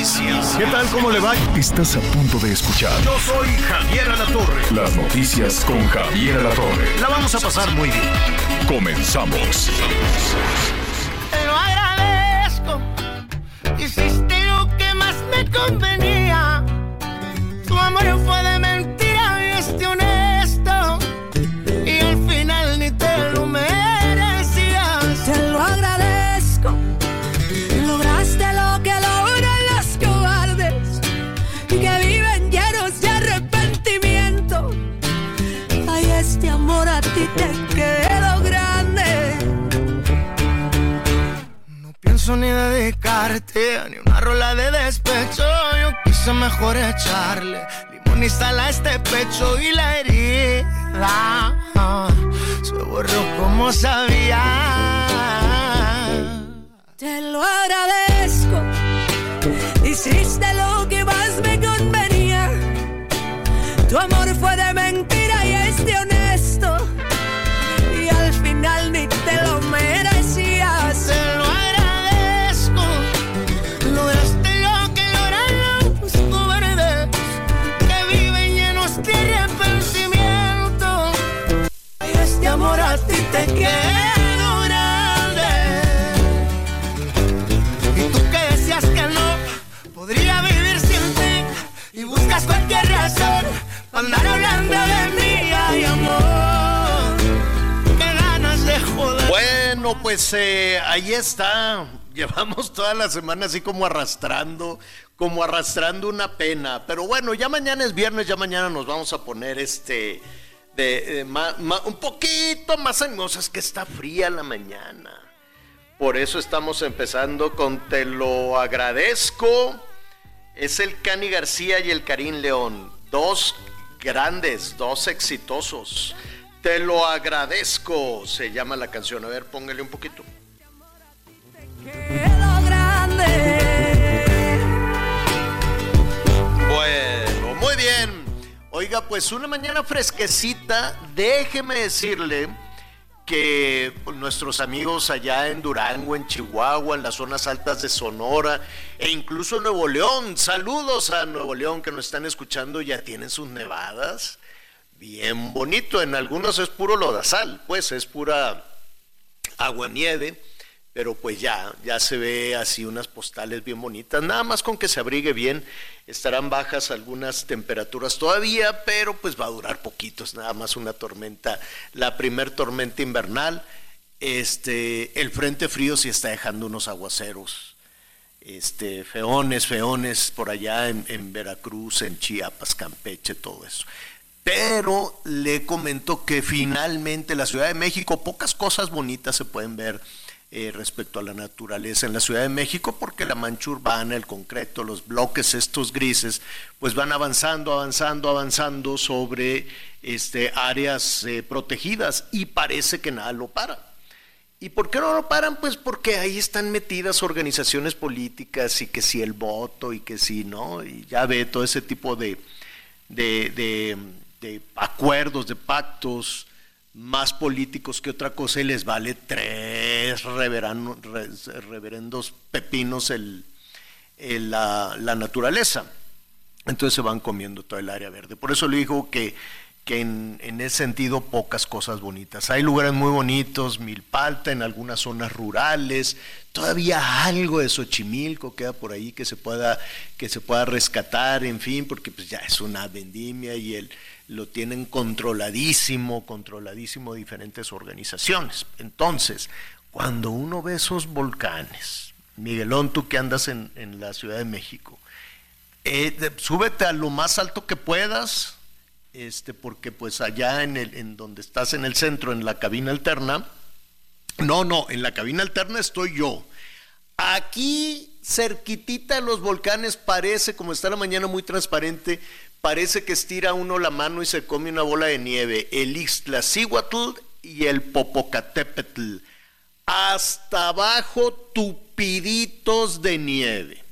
Noticias. ¿Qué tal? ¿Cómo le va? Estás a punto de escuchar Yo soy Javier Alatorre. las noticias con Javier Alatorre. La vamos a pasar muy bien. Comenzamos. Te lo agradezco. Hiciste lo que más me convenía. Tu amor fue de Ni dedicarte ni una rola de despecho. Yo quise mejor echarle limón y sal a este pecho y la herida ah, se borró como sabía. Te lo agradezco. Hiciste lo que más me convenía. Tu amor fue andar hablando de mí. Ay, amor. Qué ganas de joder. Bueno, pues eh, ahí está. Llevamos toda la semana así como arrastrando, como arrastrando una pena. Pero bueno, ya mañana es viernes, ya mañana nos vamos a poner este un poquito más animosas que está fría la mañana. Por eso estamos empezando con Te lo agradezco. Es el Cani García y el Karim León. Dos grandes, dos exitosos. Te lo agradezco, se llama la canción. A ver, póngale un poquito. Bueno, muy bien. Oiga, pues una mañana fresquecita, déjeme decirle que nuestros amigos allá en Durango, en Chihuahua, en las zonas altas de Sonora e incluso Nuevo León, saludos a Nuevo León que nos están escuchando, ya tienen sus nevadas. Bien bonito, en algunos es puro lodazal, pues es pura agua nieve, pero pues ya, ya se ve así unas postales bien bonitas, nada más con que se abrigue bien, estarán bajas algunas temperaturas todavía, pero pues va a durar poquitos, nada más una tormenta, la primer tormenta invernal, este, el frente frío sí está dejando unos aguaceros, este, feones, feones por allá en, en Veracruz, en Chiapas, Campeche, todo eso. Pero le comento que finalmente la Ciudad de México, pocas cosas bonitas se pueden ver eh, respecto a la naturaleza en la Ciudad de México, porque la mancha urbana, el concreto, los bloques estos grises, pues van avanzando, avanzando, avanzando sobre este, áreas eh, protegidas y parece que nada lo para. ¿Y por qué no lo paran? Pues porque ahí están metidas organizaciones políticas y que si el voto y que si no, y ya ve todo ese tipo de, de, de- de acuerdos, de pactos más políticos que otra cosa y les vale tres reverano- re- reverendos pepinos el- la, la naturaleza. Entonces se van comiendo todo el área verde. Por eso le digo que, que en, en ese sentido pocas cosas bonitas. Hay lugares muy bonitos, Milpalta, en algunas zonas rurales, todavía algo de Xochimilco queda por ahí que se pueda, que se pueda rescatar, en fin, porque pues ya es una vendimia y el, lo tienen controladísimo, controladísimo diferentes organizaciones. Entonces, cuando uno ve esos volcanes, Miguelón, tú que andas en, en la Ciudad de México, eh, súbete a lo más alto que puedas, este, porque pues allá en, el, en donde estás en el centro, en la cabina alterna, No, no, en la cabina alterna estoy yo. Aquí, cerquitita de los volcanes, parece, como está la mañana muy transparente, parece que estira uno la mano y se come una bola de nieve. El Ixtlacihuatl y el Popocatépetl. Hasta abajo, tupiditos de nieve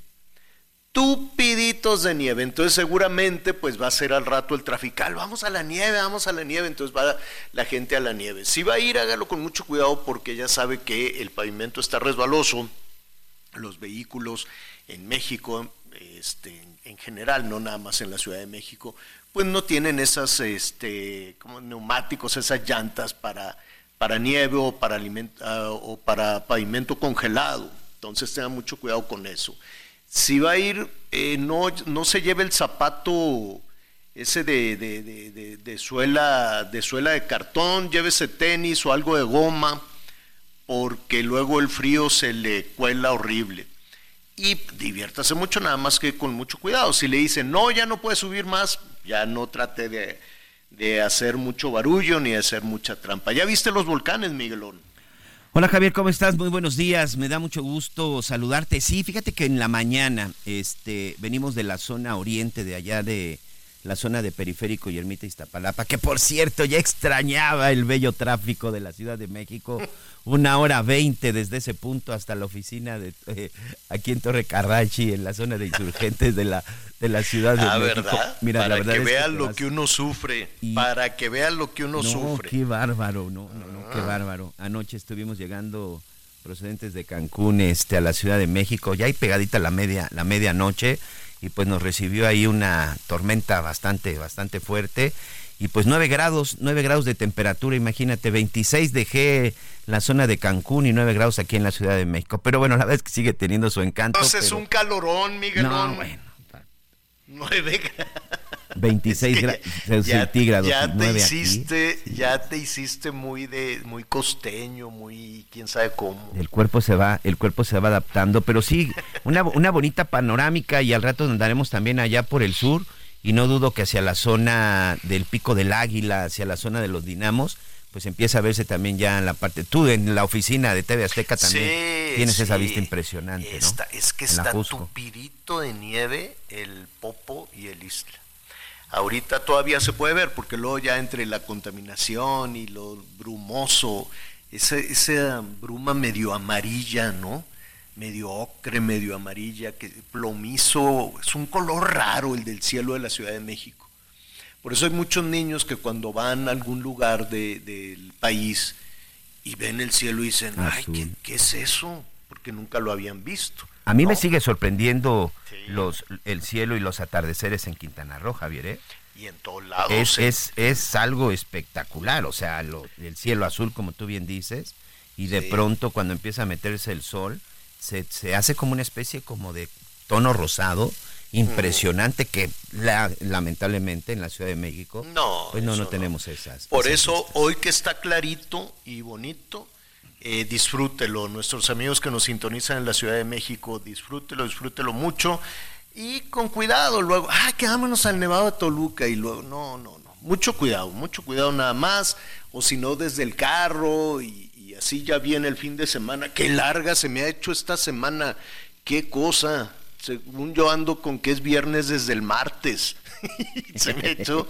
tupiditos de nieve. Entonces seguramente pues va a ser al rato el trafical, vamos a la nieve, vamos a la nieve, entonces va la gente a la nieve. Si va a ir, hágalo con mucho cuidado porque ya sabe que el pavimento está resbaloso, los vehículos en México, este, en general, no nada más en la Ciudad de México, pues no tienen esas este, como neumáticos, esas llantas para, para nieve o para, ah, o para pavimento congelado. Entonces tenga mucho cuidado con eso si va a ir, eh, no, no se lleve el zapato ese de, de, suela, de suela de cartón, llévese tenis o algo de goma, porque luego el frío se le cuela horrible. Y diviértase mucho, nada más que con mucho cuidado. Si le dicen, no, ya no puede subir más, ya no trate de, de hacer mucho barullo ni de hacer mucha trampa. ¿Ya viste los volcanes, Miguelón? Hola Javier, ¿cómo estás? Muy buenos días. Me da mucho gusto saludarte. Sí, fíjate que en la mañana este, venimos de la zona oriente, de allá de la zona de Periférico y Ermita Iztapalapa, que por cierto ya extrañaba el bello tráfico de la Ciudad de México. Una hora veinte desde ese punto hasta la oficina de eh, aquí en Torre Carrachi, en la zona de insurgentes de la, de la Ciudad de ah, México. ¿verdad? Mira, para la verdad que vean lo que uno sufre, para que vean lo que uno sufre. Qué bárbaro, no, no, no, qué ah. bárbaro. Anoche estuvimos llegando procedentes de Cancún este, a la Ciudad de México, ya hay pegadita la media, la medianoche y pues nos recibió ahí una tormenta bastante, bastante fuerte y pues 9 grados, 9 grados de temperatura, imagínate, 26 dejé la zona de Cancún y 9 grados aquí en la Ciudad de México. Pero bueno, la verdad es que sigue teniendo su encanto. Entonces es un calorón, Miguel. No, bueno. 9 grados. 26 grados centígrados. Ya te hiciste, ya te hiciste muy de muy costeño, muy quién sabe cómo. El cuerpo se va, el cuerpo se va adaptando, pero sí una, una bonita panorámica y al rato andaremos también allá por el sur y no dudo que hacia la zona del Pico del Águila, hacia la zona de los Dinamos, pues empieza a verse también ya en la parte. Tú en la oficina de TV Azteca también tienes esa vista impresionante, ¿no? Es que está tupidito de nieve el Popo y el Isla. Ahorita todavía se puede ver, porque luego ya entre la contaminación y lo brumoso, esa, esa bruma medio amarilla, ¿no? Medio ocre, medio amarilla, que plomizo, es un color raro el del cielo de la Ciudad de México. Por eso hay muchos niños que cuando van a algún lugar del país y ven el cielo y dicen, ay, ¿qué, ¿qué, es eso? Porque nunca lo habían visto. A mí me sigue sorprendiendo los, el cielo y los atardeceres en Quintana Roo, Javier. ¿eh? Y en todos lados. Es, es, es, algo espectacular, o sea, lo, el cielo azul, como tú bien dices, y de pronto cuando empieza a meterse el sol, se, se, hace como una especie como de tono rosado, impresionante que lamentablemente en la Ciudad de México no, pues no, no tenemos esas. Por eso hoy que está clarito y bonito, eh, disfrútelo. Nuestros amigos que nos sintonizan en la Ciudad de México, disfrútelo, disfrútelo mucho y con cuidado. Luego, ah, quedámonos al Nevado de Toluca y luego, no, no, no. Mucho cuidado, mucho cuidado nada más. O si no, desde el carro y, y así ya viene el fin de semana. Qué larga se me ha hecho esta semana. Qué cosa. Según yo ando con que es viernes desde el martes. se me hecho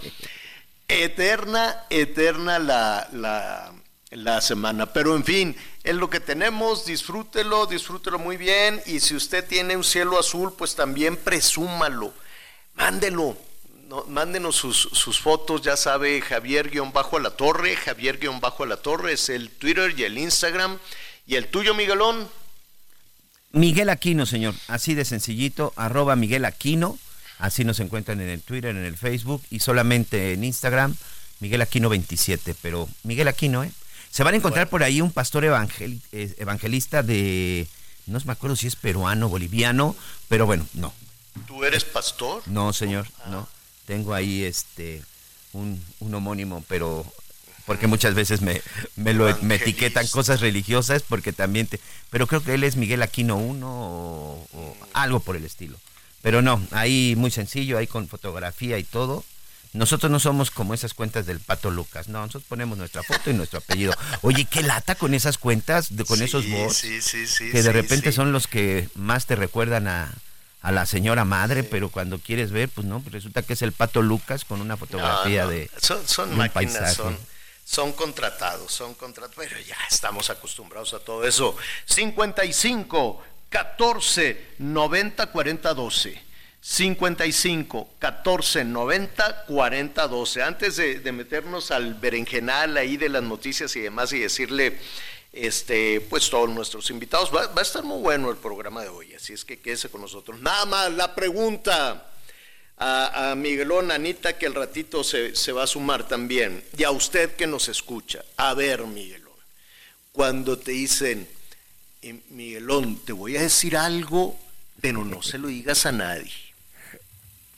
eterna, eterna la, la la semana. Pero en fin, es lo que tenemos, disfrútelo, disfrútelo muy bien y si usted tiene un cielo azul, pues también presúmalo, mándelo. No, mándenos sus, sus, fotos, ya sabe, Javier-Bajo a la Torre, Javier-Bajo a la Torre es el Twitter y el Instagram. ¿Y el tuyo, Miguelón? Miguel Aquino, señor, así de sencillito, arroba Miguel Aquino, así nos encuentran en el Twitter, en el Facebook y solamente en Instagram, Miguel Aquino 27, pero Miguel Aquino, ¿eh? Se van a encontrar por ahí un pastor eh, evangelista de, no me acuerdo si es peruano, boliviano, pero bueno, no. ¿Tú eres pastor? No, señor, ah. no. Tengo ahí este un, homónimo, pero porque muchas veces me, me lo me etiquetan cosas religiosas porque también te, pero creo que él es Miguel Aquino uno o, o, algo por el estilo. Pero no, ahí muy sencillo, ahí con fotografía y todo Nosotros no somos como esas cuentas del Pato Lucas, no, nosotros ponemos nuestra foto y nuestro apellido. Oye, qué lata con esas cuentas, de, con Sí, esos bots, sí, sí, sí, que de repente son los que más te recuerdan a, a la señora madre, pero cuando quieres ver, pues no, pues resulta que es el Pato Lucas con una fotografía No, no, de... Son, son de máquinas, paisaje. son, son contratados, son contratados, pero ya estamos acostumbrados a todo eso. 55 14 90 40 12. 55 14 90 40 12. Antes de, de meternos al berenjenal ahí de las noticias y demás y decirle, este, pues todos nuestros invitados, va, va a estar muy bueno el programa de hoy, así es que quédese con nosotros. Nada más, la pregunta a, a Miguelón, Anita, que el ratito se, se va a sumar también, y a usted que nos escucha. A ver, Miguelón, cuando te dicen, eh, Miguelón, te voy a decir algo, pero no se lo digas a nadie.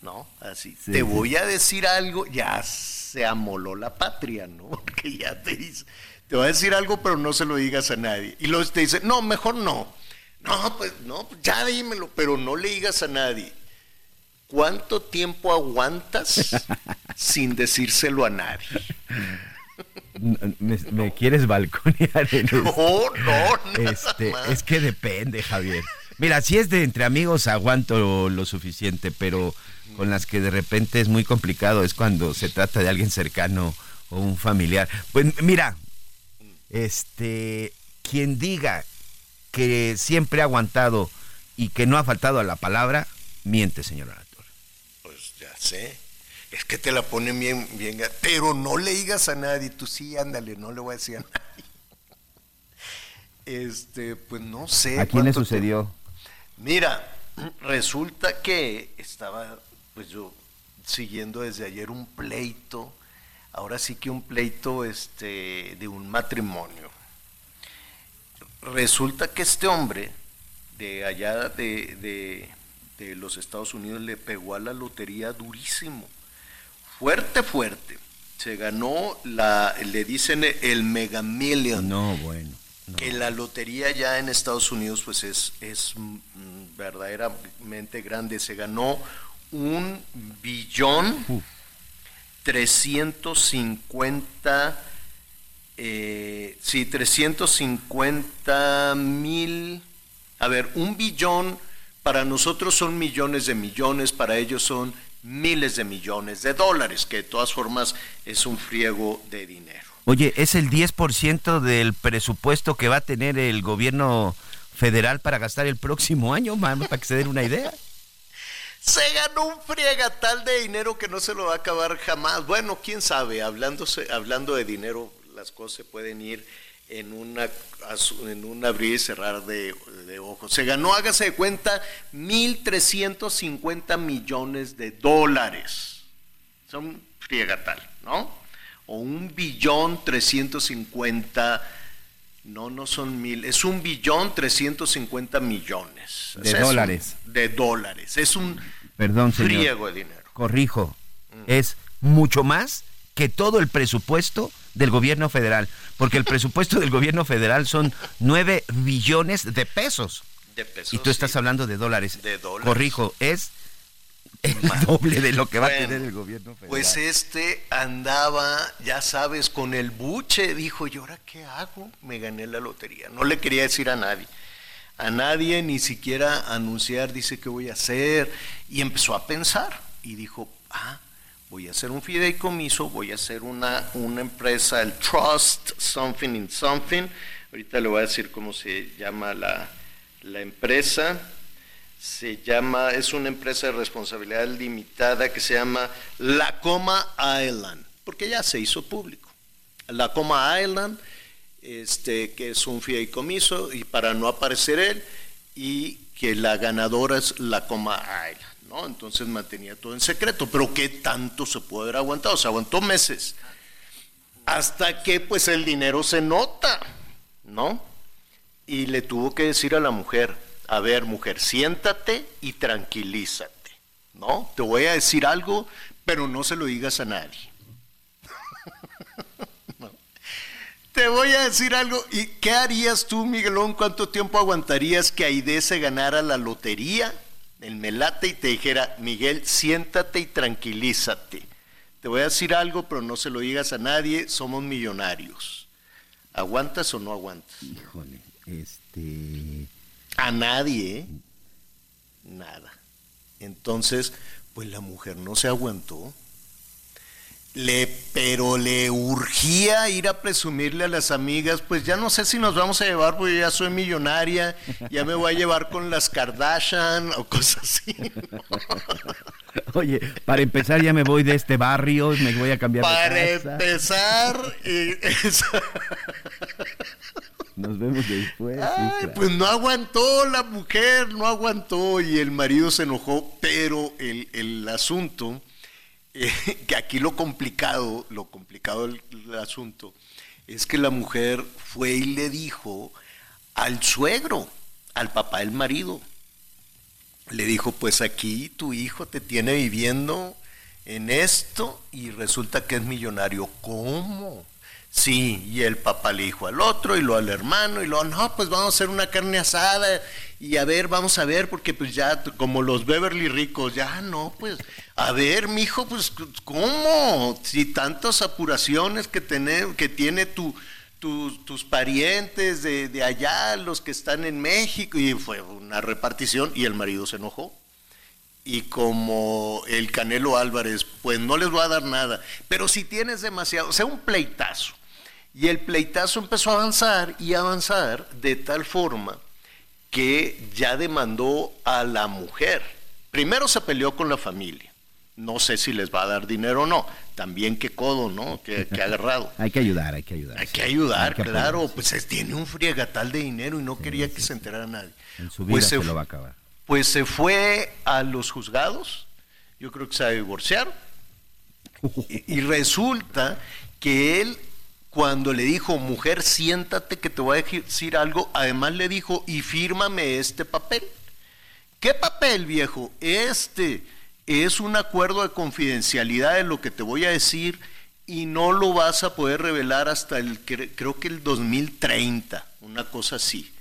¿No? Así, Sí, te sí. voy a decir algo, ya se amoló la patria, ¿no? Porque ya te dice, te voy a decir algo, pero no se lo digas a nadie. Y luego te dice, no, mejor no. No, pues no, ya dímelo, pero no le digas a nadie. ¿Cuánto tiempo aguantas sin decírselo a nadie? Me, me quieres balconear en No, no, nada Este, más. es que depende, Javier. Mira, si es de entre amigos aguanto lo suficiente, pero con las que de repente es muy complicado es cuando se trata de alguien cercano o un familiar. Pues mira, este, quien diga que siempre ha aguantado y que no ha faltado a la palabra, miente, señor. Sé. Es que te la ponen bien, bien. Pero no le digas a nadie. Tú sí, ándale, no le voy a decir a nadie. Este, pues no sé. ¿A quién le sucedió? Mira, resulta que estaba, pues yo, siguiendo desde ayer un pleito. Ahora sí que un pleito este, de un matrimonio. Resulta que este hombre de allá de, de- de los Estados Unidos le pegó a la lotería durísimo, fuerte, fuerte. Se ganó la, le dicen el Mega Million, No, bueno. no. que la lotería ya en Estados Unidos pues es, es mm, verdaderamente grande. Se ganó un billón Uf. 350 eh, sí, 350 mil, a ver, un billón para nosotros son millones de millones, para ellos son miles de millones de dólares, que de todas formas es un friego de dinero. Oye, es el 10% del presupuesto que va a tener el gobierno federal para gastar el próximo año, mano, para que se den una idea. Se ganó un friegatal de dinero que no se lo va a acabar jamás. Bueno, quién sabe, Hablándose, hablando de dinero, las cosas se pueden ir en una en un abrir y cerrar de, de ojos. Se ganó, hágase de cuenta, 1.350 millones de dólares. Son friegatal, ¿no? O un billón 350, no, no son mil, es un billón 350 millones. De dólares. de dólares. Es un Perdón, señor. friego de dinero. Corrijo, es mucho más que todo el presupuesto del gobierno federal, porque el presupuesto del gobierno federal son 9 billones de pesos. De pesos, Y tú estás sí. hablando de dólares. De dólares. Corrijo, es el doble de lo que va a tener el gobierno federal. Pues este andaba, ya sabes, con el buche. Dijo, ¿y ahora qué hago? Me gané la lotería. No le quería decir a nadie. A nadie, ni siquiera anunciar, dice qué voy a hacer. Y empezó a pensar. Y dijo, ah, voy a hacer un fideicomiso, voy a hacer una, una empresa, el Trust Something in Something. Ahorita le voy a decir cómo se llama la, la empresa se llama, es una empresa de responsabilidad limitada que se llama La Coma Island, porque ya se hizo público. La Coma Island, este, que es un fideicomiso, y para no aparecer él, y que la ganadora es La Coma Island, ¿no? Entonces mantenía todo en secreto, pero ¿qué tanto se puede haber aguantado? Se aguantó meses, hasta que pues el dinero se nota, ¿no? y le tuvo que decir a la mujer, a ver mujer, siéntate y tranquilízate, ¿no? Te voy a decir algo, pero no se lo digas a nadie. Te voy a decir algo, ¿y qué harías tú, Miguelón? ¿Cuánto tiempo aguantarías que Aide se ganara la lotería, el melate, y te dijera, Miguel, siéntate y tranquilízate? te voy a decir algo, pero no se lo digas a nadie, somos millonarios. ¿Aguantas o no aguantas? Híjole, este... A nadie, ¿eh? Nada. Entonces, pues la mujer no se aguantó. Le, pero le urgía ir a presumirle a las amigas, pues ya no sé si nos vamos a llevar, porque ya soy millonaria, ya me voy a llevar con las Kardashian o cosas así. Oye, para empezar ya me voy de este barrio, me voy a cambiar para de casa. empezar, Nos vemos después. Ay, pues no aguantó la mujer, no aguantó y el marido se enojó, pero el, el asunto, que aquí lo complicado, lo complicado del asunto, es que la mujer fue y le dijo al suegro, al papá del marido, le dijo, pues aquí tu hijo te tiene viviendo en esto y resulta que es millonario. ¿Cómo? Sí, y el papá le dijo al otro y lo al hermano y lo, no, pues vamos a hacer una carne asada y a ver, vamos a ver, porque pues ya como los Beverly ricos, ya no, pues, a ver, mijo, pues, ¿cómo? Si tantas apuraciones que, tener, que tiene tu, tus, parientes de, de allá, los que están en México, y fue una repartición y el marido se enojó. Y como el Canelo Álvarez, pues no les voy a dar nada, pero si tienes demasiado, o sea, un pleitazo. Y el pleitazo empezó a avanzar y avanzar de tal forma que ya demandó a la mujer. Primero se peleó con la familia. No sé si les va a dar dinero o no. También qué codo, ¿no? Que, que agarrado. Hay que ayudar, hay que ayudar. Hay sí. que ayudar, Hay que claro. apoyar, Pues es- tiene un friegatal de dinero y no quería que se enterara nadie. En su vida Pues se, lo va a acabar. Pues se fue a los juzgados. Yo creo que se va a divorciar. Y, y resulta que él, cuando le dijo, mujer, siéntate que te voy a decir algo, además le dijo, y fírmame este papel. ¿Qué papel, viejo? Este es un acuerdo de confidencialidad de lo que te voy a decir y no lo vas a poder revelar hasta el, cre- creo que el 2030, una cosa así.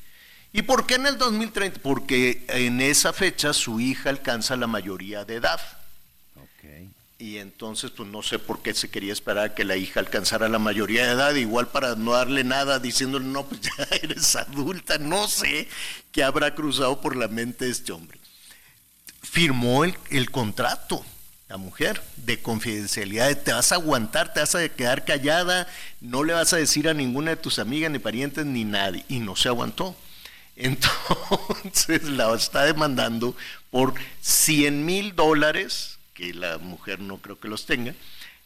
¿Y por qué en el 2030? Porque en esa fecha su hija alcanza la mayoría de edad. Y entonces, pues no sé por qué se quería esperar a que la hija alcanzara la mayoría de edad, igual para no darle nada, diciéndole, no, pues ya eres adulta, no sé qué habrá cruzado por la mente de este hombre. Firmó el, el contrato, la mujer, de confidencialidad, de te vas a aguantar, te vas a quedar callada, no le vas a decir a ninguna de tus amigas, ni parientes, ni nadie, y no se aguantó. Entonces la está demandando por 100 mil dólares, que la mujer no creo que los tenga,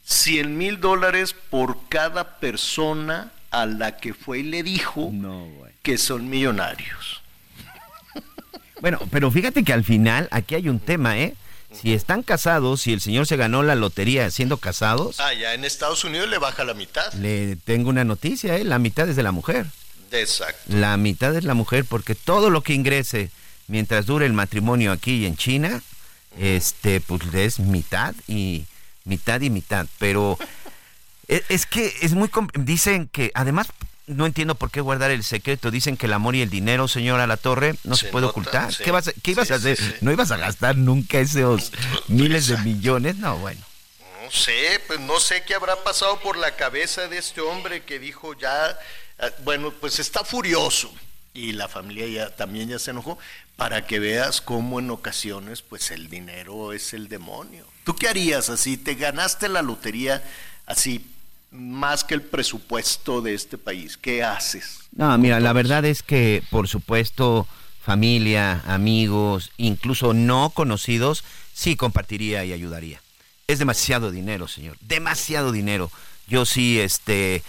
100 mil dólares por cada persona a la que fue y le dijo No, que son millonarios. Bueno, pero fíjate que al final aquí hay un tema, ¿eh? Si están casados, si el señor se ganó la lotería siendo casados, Ah, ya en Estados Unidos le baja la mitad. le tengo una noticia, ¿eh? La mitad es de la mujer. Exacto. La mitad es la mujer porque todo lo que ingrese mientras dure el matrimonio aquí en China, este, pues es mitad y mitad y mitad. Pero e- es que es muy... Dicen que además... No entiendo por qué guardar el secreto. Dicen que el amor y el dinero, señora La Torre, no se, Se puede nota, ocultar. sí. ¿Qué, vas a- qué ibas a hacer? sí. ¿No ibas a gastar nunca esos miles de millones? No, bueno. No sé, pues no sé qué habrá pasado por la cabeza de este hombre que dijo ya, ah, bueno, pues está furioso y la familia ya también ya se enojó para que veas cómo en ocasiones pues el dinero es el demonio. ¿Tú qué harías así? ¿Te ganaste la lotería así más que el presupuesto de este país? ¿Qué haces? No, mira, la verdad es que, por supuesto, familia, amigos, incluso no conocidos, sí compartiría y ayudaría. Es demasiado dinero, señor, demasiado dinero. Yo sí, este,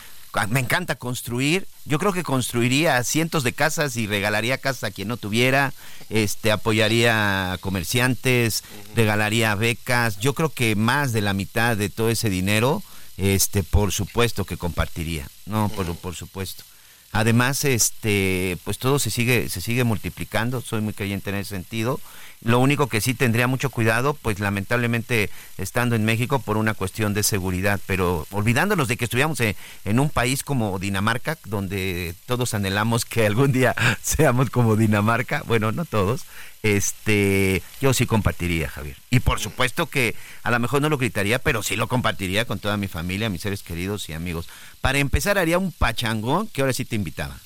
me encanta construir. Yo creo que construiría cientos de casas y regalaría casas a quien no tuviera. Este, apoyaría a comerciantes, regalaría becas. Yo creo que más de la mitad de todo ese dinero, este, por supuesto que compartiría. No, por, por supuesto. Además, este, pues todo se sigue, se sigue multiplicando, soy muy creyente en ese sentido. Lo único que sí tendría mucho cuidado, pues lamentablemente estando en México por una cuestión de seguridad, pero olvidándonos de que estuviéramos en, un país como Dinamarca, donde todos anhelamos que algún día seamos como Dinamarca, bueno, no todos, este, yo sí compartiría, Javier. Y por supuesto que a lo mejor no lo gritaría, pero sí lo compartiría con toda mi familia, mis seres queridos y amigos. Para empezar haría un pachangón que ahora sí te invitaba.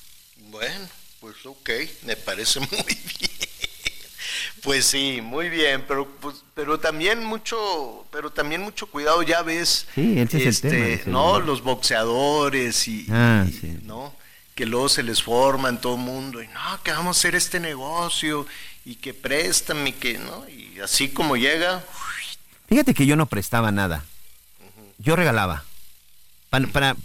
Bueno, pues ok, me parece muy bien. Pues sí, muy bien, pero pues, pero también mucho, pero también mucho cuidado, ya ves, Sí, ese es el este, tema, ese no, los boxeadores y, Ah, y- sí. no, que luego se les forma en todo el mundo y no, que vamos a hacer este negocio y que préstame, que no, y así como llega, Fíjate que yo no prestaba nada. Yo regalaba. Para, para-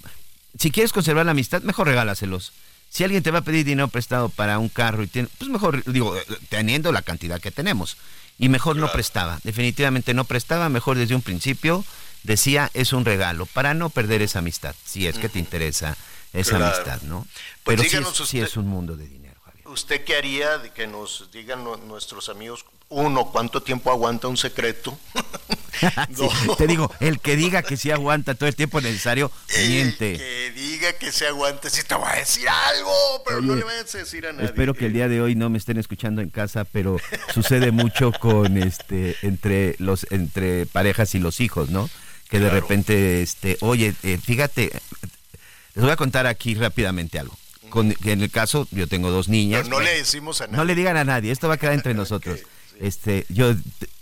si quieres conservar la amistad, mejor regálaselos. Si alguien te va a pedir dinero prestado para un carro y tiene, pues mejor, digo, eh, teniendo la cantidad que tenemos. Y mejor no prestaba. Definitivamente no prestaba, mejor desde un principio decía es un regalo para no perder esa amistad, si es que te interesa esa Claro. amistad, ¿no? Pues Pero sí es, sí es un mundo de dinero. ¿Usted qué haría de que nos digan nu- nuestros amigos, uno, cuánto tiempo aguanta un secreto? Sí, te digo, el que diga que sí aguanta todo el tiempo necesario, el miente. que diga que se aguante, si te voy a decir algo, pero no le vayas a decir a nadie. Espero que el día de hoy no me estén escuchando en casa, pero sucede mucho con este entre los entre parejas y los hijos, ¿no? Que de repente este, oye, eh, fíjate, les voy a contar aquí rápidamente algo. Con, en el caso yo tengo dos niñas. Pero no le decimos a nadie. No le digan a nadie, esto va a quedar entre nosotros. Este, yo,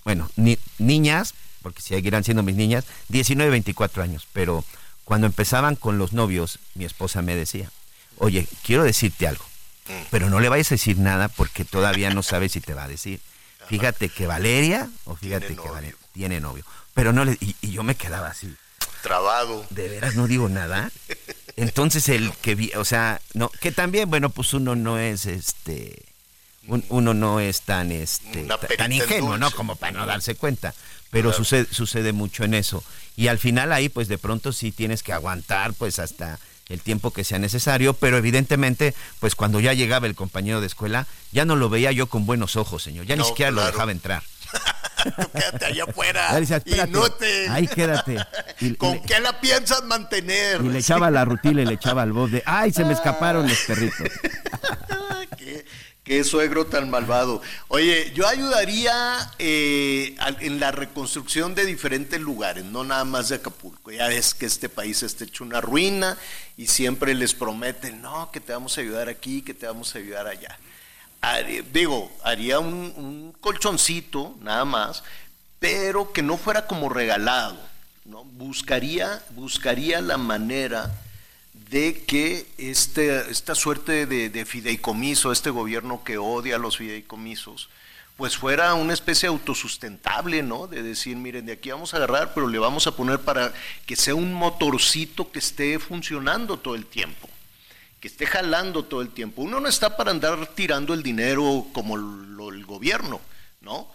bueno, ni- niñas, porque seguirán siendo mis niñas, 19, 24 años, pero cuando empezaban con los novios, mi esposa me decía, oye, quiero decirte algo, pero no le vayas a decir nada porque todavía no sabes si te va a decir. Fíjate que Valeria, o fíjate Tiene que. Valeria tiene novio, pero no le, y, y yo me quedaba así, Trabado. de veras no digo nada. Entonces el que vi, o sea, no, que también, bueno, pues uno no es este un- uno no es tan este tan en ingenuo, ¿no? Como para no darse cuenta. Pero Claro. sucede, sucede mucho en eso. Y al final ahí, pues de pronto sí tienes que aguantar, pues hasta el tiempo que sea necesario, pero evidentemente, pues cuando ya llegaba el compañero de escuela, ya no lo veía yo con buenos ojos, señor. Ya No, ni siquiera lo dejaba entrar. Tú quédate allá afuera. Y "Espérate, no te... ahí quédate". Y- y ¿Con le- qué la piensas mantener? Y le echaba la rutina y le echaba al voz de, ay, se me escaparon los perritos. Ah, qué, qué suegro tan malvado. Oye, yo ayudaría eh, en la reconstrucción de diferentes lugares, no nada más de Acapulco. Ya ves que este país está hecho una ruina y siempre les prometen, no, que te vamos a ayudar aquí, que te vamos a ayudar allá. Digo, haría un, colchoncito, nada más, pero que no fuera como regalado. ¿no? Buscaría, buscaría la manera de que este, esta suerte de, de fideicomiso, este gobierno que odia los fideicomisos, pues fuera una especie autosustentable, ¿no? De decir, miren, de aquí vamos a agarrar, pero le vamos a poner para que sea un motorcito que esté funcionando todo el tiempo, que esté jalando todo el tiempo. Uno no está para andar tirando el dinero como el gobierno, ¿no?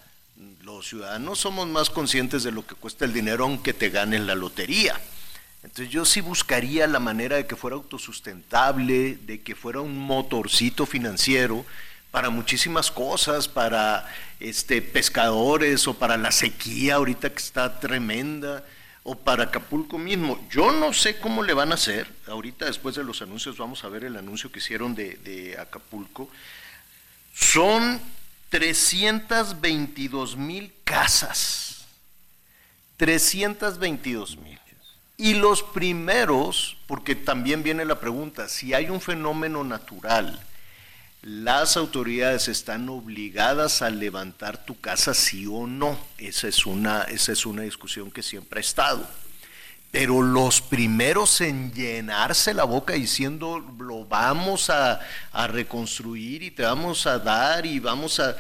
Los ciudadanos somos más conscientes de lo que cuesta el dinero aunque te ganes la lotería. Entonces yo sí buscaría la manera de que fuera autosustentable, de que fuera un motorcito financiero para muchísimas cosas, para este pescadores o para la sequía ahorita que está tremenda o para Acapulco mismo. Yo no sé cómo le van a hacer. Ahorita después de los anuncios vamos a ver el anuncio que hicieron de, de Acapulco. Son 322 mil casas. 322 mil. Y los primeros, porque también viene la pregunta, si hay un fenómeno natural, las autoridades están obligadas a levantar tu casa sí o no. Esa es una, esa es una discusión que siempre ha estado. Pero los primeros en llenarse la boca diciendo lo vamos a, reconstruir y te vamos a dar y vamos a,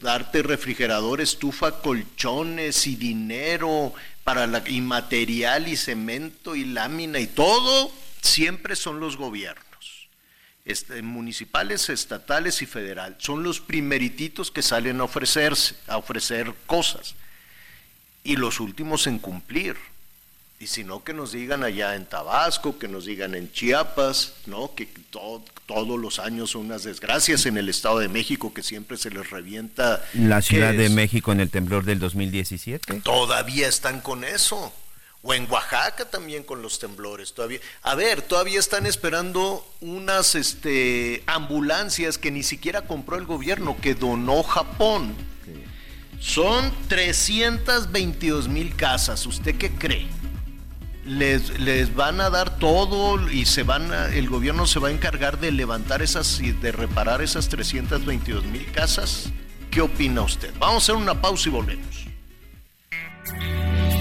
darte refrigerador, estufa, colchones y dinero para y material y cemento y lámina y todo, siempre son los gobiernos. Este, municipales, estatales y federal, son los primerititos que salen a ofrecerse, a ofrecer cosas, y los últimos en cumplir. Y si no, que nos digan allá en Tabasco, que nos digan en Chiapas, ¿no? Que todos los años son unas desgracias en el Estado de México que siempre se les revienta. La Ciudad de México en el temblor del 2017. Todavía están con eso. O en Oaxaca también con los temblores. Todavía, a ver, todavía están esperando unas este, ambulancias que ni siquiera compró el gobierno, que donó Japón. Son 322 mil casas. ¿Usted qué cree? les, les van a dar todo y se van el gobierno se va a encargar de levantar esas y de reparar esas 322 mil casas. ¿Qué opina usted? Vamos a hacer una pausa y volvemos.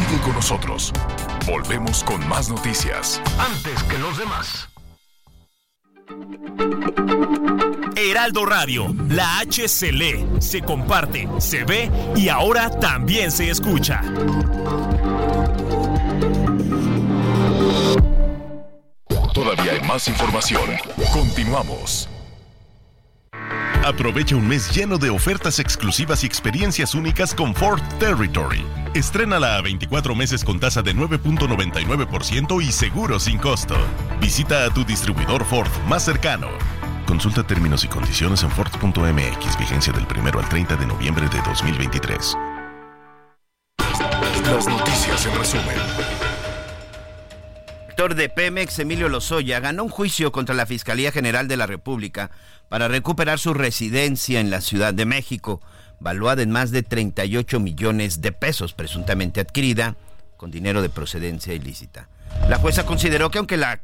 Sigue con nosotros. Volvemos con más noticias. Antes que los demás. Heraldo Radio, la H se lee, se comparte, se ve y ahora también se escucha. Todavía hay más información. Continuamos. Aprovecha un mes lleno de ofertas exclusivas y experiencias únicas con Ford Territory. Estrénala a 24 meses con tasa de 9.99% y seguro sin costo. Visita a tu distribuidor Ford más cercano. Consulta términos y condiciones en Ford.mx, vigencia del 1 al 30 de noviembre de 2023. Las noticias en resumen de Pemex, Emilio Lozoya, ganó un juicio contra la Fiscalía General de la República para recuperar su residencia en la Ciudad de México, valuada en más de 38 millones de pesos, presuntamente adquirida con dinero de procedencia ilícita. La jueza consideró que aunque la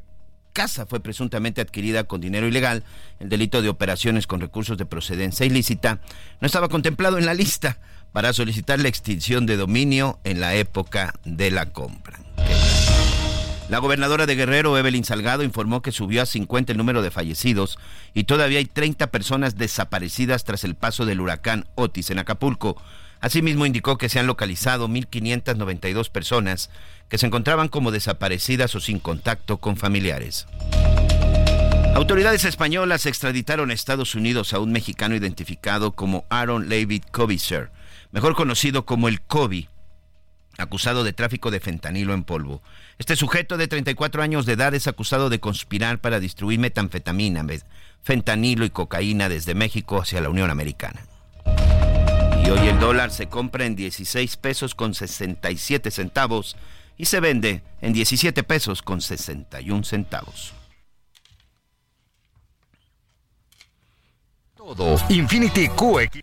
casa fue presuntamente adquirida con dinero ilegal, el delito de operaciones con recursos de procedencia ilícita no estaba contemplado en la lista para solicitar la extinción de dominio en la época de la compra. La gobernadora de Guerrero, Evelyn Salgado, informó que subió a 50 el número de fallecidos y todavía hay 30 personas desaparecidas tras el paso del huracán Otis en Acapulco. Asimismo, indicó que se han localizado 1.592 personas que se encontraban como desaparecidas o sin contacto con familiares. Autoridades españolas extraditaron a Estados Unidos a un mexicano identificado como Aaron David Cobiser, mejor conocido como el Kobe, acusado de tráfico de fentanilo en polvo. Este sujeto de 34 años de edad es acusado de conspirar para distribuir metanfetamina, fentanilo y cocaína desde México hacia la Unión Americana. Y hoy el dólar se compra en 16 pesos con 67 centavos y se vende en 17 pesos con 61 centavos. Todo Infinity QX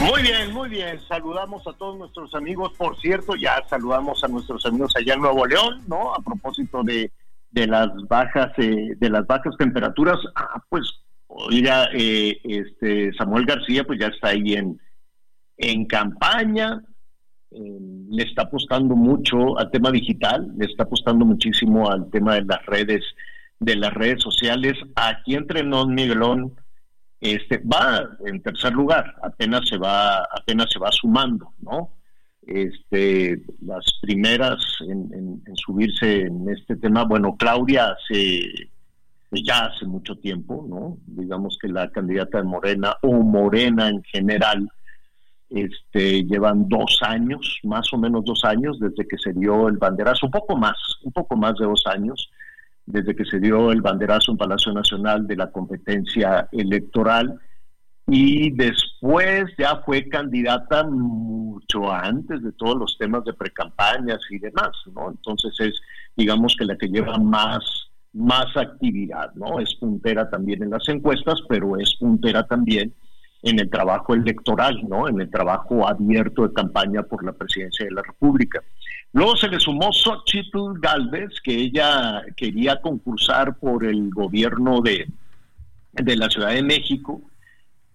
Muy bien, muy bien. Saludamos a todos nuestros amigos. Por cierto, ya saludamos a nuestros amigos allá en Nuevo León, ¿no? A propósito de, de las bajas, eh, de las bajas temperaturas. Ah, pues, oiga, eh, este Samuel García, pues ya está ahí en, en campaña. Eh, le está apostando mucho al tema digital, le está apostando muchísimo al tema de las redes, de las redes sociales. Aquí entre nos, Miguelón este, va en tercer lugar, apenas se va, apenas se va sumando, ¿no? Este, las primeras en, subirse en este tema, bueno, Claudia hace, ya hace mucho tiempo, ¿no? Digamos que la candidata de Morena o Morena en general, este, llevan dos años, más o menos dos años, desde que se dio el banderazo, un poco más, un poco más de dos años, desde que se dio el banderazo en Palacio Nacional de la competencia electoral y después ya fue candidata mucho antes de todos los temas de precampañas y demás, ¿no? Entonces es, digamos que la que lleva más, más actividad, ¿no? Es puntera también en las encuestas, pero es puntera también en el trabajo electoral, ¿no? En el trabajo abierto de campaña por la presidencia de la República. Luego se le sumó Xochitl Galvez, que ella quería concursar por el gobierno de, de la Ciudad de México,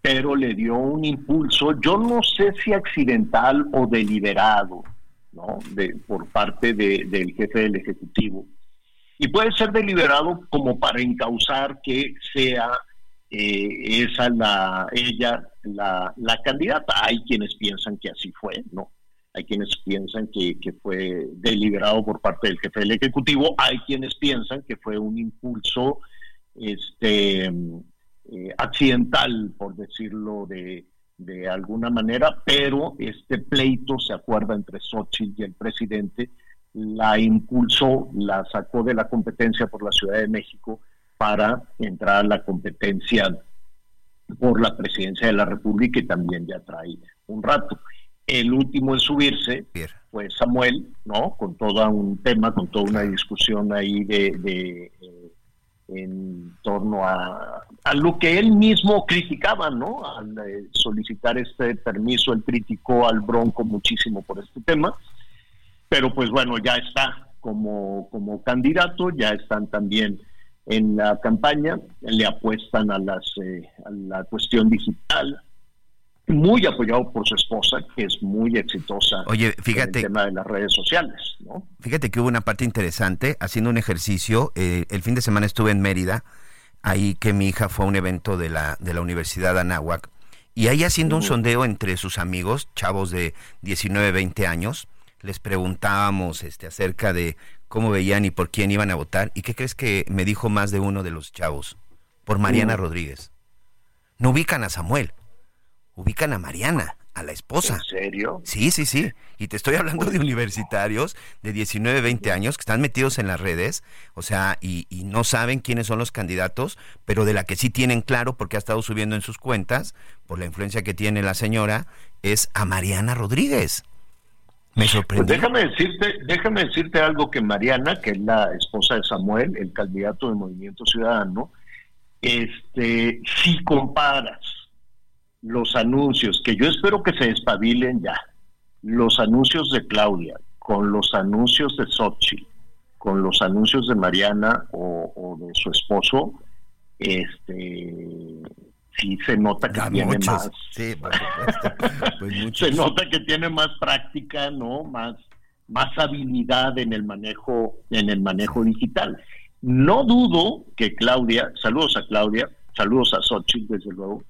pero le dio un impulso, yo no sé si accidental o deliberado, ¿no? De, por parte del jefe del Ejecutivo. Y puede ser deliberado como para encauzar que sea eh, esa la, ella la, la candidata. Hay quienes piensan que así fue, ¿no? Hay quienes piensan que, fue deliberado por parte del jefe del Ejecutivo, hay quienes piensan que fue un impulso este, eh, accidental, por decirlo de, de alguna manera, pero este pleito se acuerda entre Xochitl y el presidente, la impulsó, la sacó de la competencia por la Ciudad de México para entrar a la competencia por la presidencia de la República y también ya trae un rato. El último en subirse fue Samuel, ¿no? Con todo un tema, con toda una discusión ahí de, de eh, en torno a, a, lo que él mismo criticaba, ¿no? Al eh, solicitar este permiso, él criticó al Bronco muchísimo por este tema, pero pues bueno, ya está como, como candidato, ya están también en la campaña, le apuestan a, las, eh, a la cuestión digital, muy apoyado por su esposa, que es muy exitosa Oye, fíjate, en el tema de las redes sociales. ¿no? Fíjate que hubo una parte interesante, haciendo un ejercicio, eh, el fin de semana estuve en Mérida, ahí que mi hija fue a un evento de la, de la Universidad de Anáhuac, y ahí haciendo un sondeo entre sus amigos, chavos de 19, 20 años, les preguntábamos este, acerca de cómo veían y por quién iban a votar. ¿Y qué crees que me dijo más de uno de los chavos? Por Mariana Rodríguez. No ubican a Samuel, ubican a Mariana, a la esposa. ¿En serio? Sí, sí, sí. Y te estoy hablando de universitarios de 19, 20 años que están metidos en las redes, o sea, y, y, no saben quiénes son los candidatos, pero de la que sí tienen claro, porque ha estado subiendo en sus cuentas, por la influencia que tiene la señora, es a Mariana Rodríguez. Me sorprendió. Pues déjame decirte, déjame decirte algo que Mariana, que es la esposa de Samuel, el candidato del Movimiento Ciudadano, este, si comparas los anuncios, que yo espero que se despabilen ya, los anuncios de Claudia con los anuncios de Xochitl, con los anuncios de Mariana o, o de su esposo, este sí se nota que tiene más. Sí, por pues se nota que tiene más práctica, ¿no? Más, más habilidad en el manejo, en el manejo digital. No dudo que Claudia, saludos a Claudia, saludos a Xochitl, desde luego.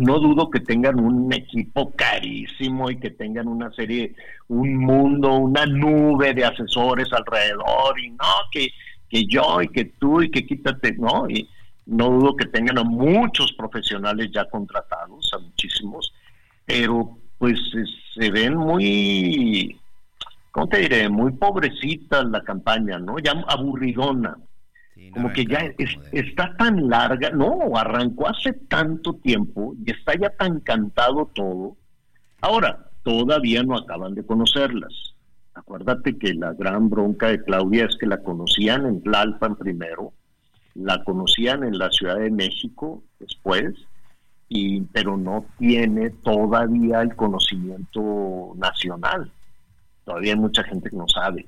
No dudo que tengan un equipo carísimo y que tengan una serie, un mundo, una nube de asesores alrededor y no, que, que yo y que tú y que quítate, ¿no? Y, no dudo que tengan a muchos profesionales ya contratados, a muchísimos, pero pues se ven muy, ¿cómo te diré? Muy pobrecita la campaña, ¿no? Ya aburridona. Como que ya está tan larga, no, arrancó hace tanto tiempo y está ya tan cantado todo. Ahora, todavía no acaban de conocerlas. Acuérdate que la gran bronca de Claudia es que la conocían en Tlalpan primero, la conocían en la Ciudad de México después, y, pero no tiene todavía el conocimiento nacional. Todavía hay mucha gente que no sabe,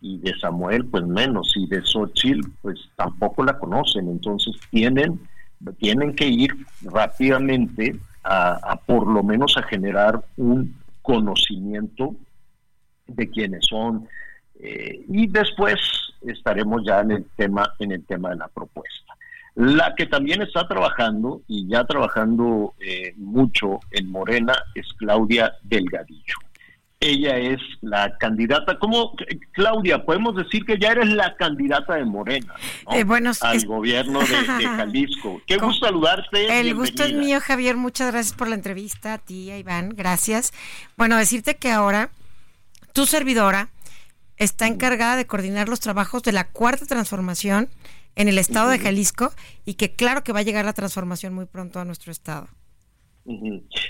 Y de Samuel, pues menos, y de Xochitl, pues tampoco la conocen. Entonces tienen, tienen que ir rápidamente a, por lo menos a generar un conocimiento de quiénes son, eh, y después estaremos ya en el tema en el tema de la propuesta. La que también está trabajando y ya trabajando eh, mucho en Morena es Claudia Delgadillo. Ella es la candidata, ¿cómo, Claudia? Podemos decir que ya eres la candidata de Morena eh, bueno, al gobierno de, Jalisco. Qué gusto saludarte. El gusto es mío, Javier. Muchas gracias por la entrevista, a ti, a Iván. Gracias. Bueno, decirte que ahora tu servidora está encargada de coordinar los trabajos de la cuarta transformación en el estado de Jalisco y que claro que va a llegar la transformación muy pronto a nuestro estado.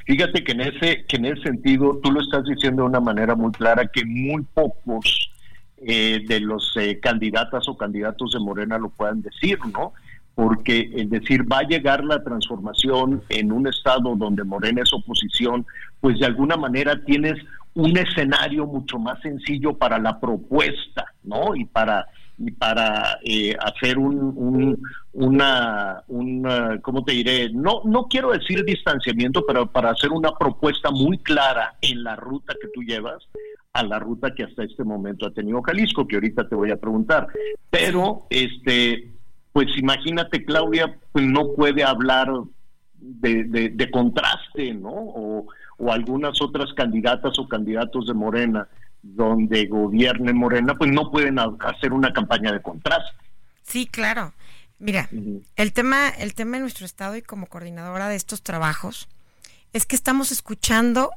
Fíjate que en ese que en ese sentido tú lo estás diciendo de una manera muy clara que muy pocos eh, de los eh, candidatas o candidatos de Morena lo puedan decir, ¿no? Porque es decir, va a llegar la transformación en un estado donde Morena es oposición, pues de alguna manera tienes un escenario mucho más sencillo para la propuesta, ¿no? Y para y para eh, hacer un, una, una, ¿cómo te diré? No, no quiero decir distanciamiento, pero para hacer una propuesta muy clara en la ruta que tú llevas a la ruta que hasta este momento ha tenido Jalisco, que ahorita te voy a preguntar. Pero, este, pues imagínate, Claudia, pues no puede hablar de, de, contraste, ¿no? O, o algunas otras candidatas o candidatos de Morena donde gobierne Morena, pues no pueden hacer una campaña de contraste. Sí, claro. Mira, el tema, el tema en nuestro estado y como coordinadora de estos trabajos es que estamos escuchando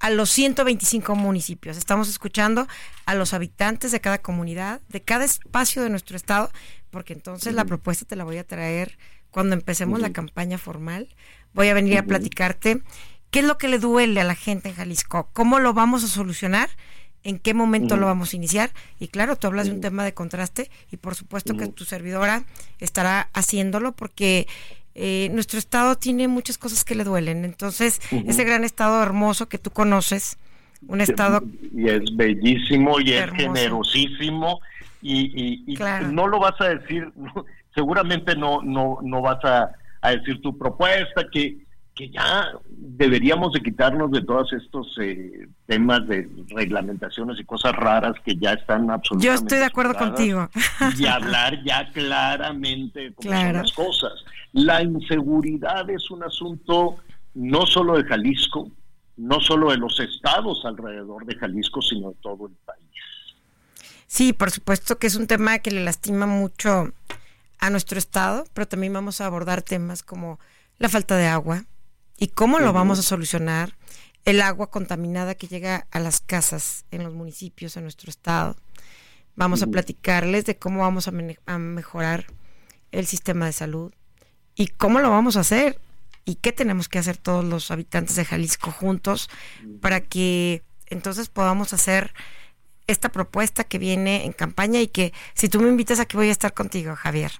a los 125 municipios, estamos escuchando a los habitantes de cada comunidad, de cada espacio de nuestro estado, porque entonces la propuesta te la voy a traer cuando empecemos la campaña formal. Voy a venir a platicarte qué es lo que le duele a la gente en Jalisco, cómo lo vamos a solucionar en qué momento lo vamos a iniciar. Y claro, tú hablas de un tema de contraste y por supuesto que tu servidora estará haciéndolo porque eh, nuestro estado tiene muchas cosas que le duelen. Entonces, ese gran estado hermoso que tú conoces, un estado... Y es bellísimo y es generosísimo y, y, no lo vas a decir, seguramente no, no, no vas a, a decir tu propuesta, que que ya deberíamos de quitarnos de todos estos eh, temas de reglamentaciones y cosas raras que ya están absolutamente. Yo estoy de acuerdo contigo. Y hablar ya claramente cómo son las cosas. La inseguridad es un asunto no solo de Jalisco, no solo de los estados alrededor de Jalisco, sino de todo el país. Sí, por supuesto que es un tema que le lastima mucho a nuestro estado, pero también vamos a abordar temas como la falta de agua, ¿Y cómo lo vamos a solucionar? El agua contaminada que llega a las casas en los municipios, en nuestro estado. Vamos a platicarles de cómo vamos a, mejorar el sistema de salud y cómo lo vamos a hacer y qué tenemos que hacer todos los habitantes de Jalisco juntos para que entonces podamos hacer esta propuesta que viene en campaña y que si tú me invitas aquí voy a estar contigo, Javier.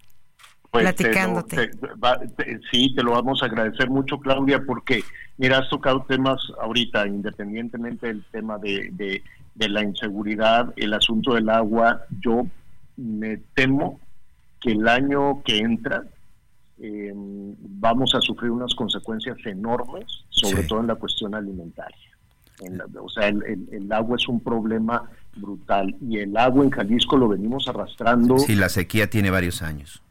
Pues, platicándote. sí, te lo vamos a agradecer mucho, Claudia, porque mira, has tocado temas ahorita, independientemente del tema de, de, la inseguridad, el asunto del agua, yo me temo que el año que entra em, vamos a sufrir unas consecuencias enormes, sobre todo en la cuestión alimentaria. o sea, el, el, agua es un problema brutal y el agua en Jalisco lo venimos arrastrando. Sí, la sequía tiene varios años.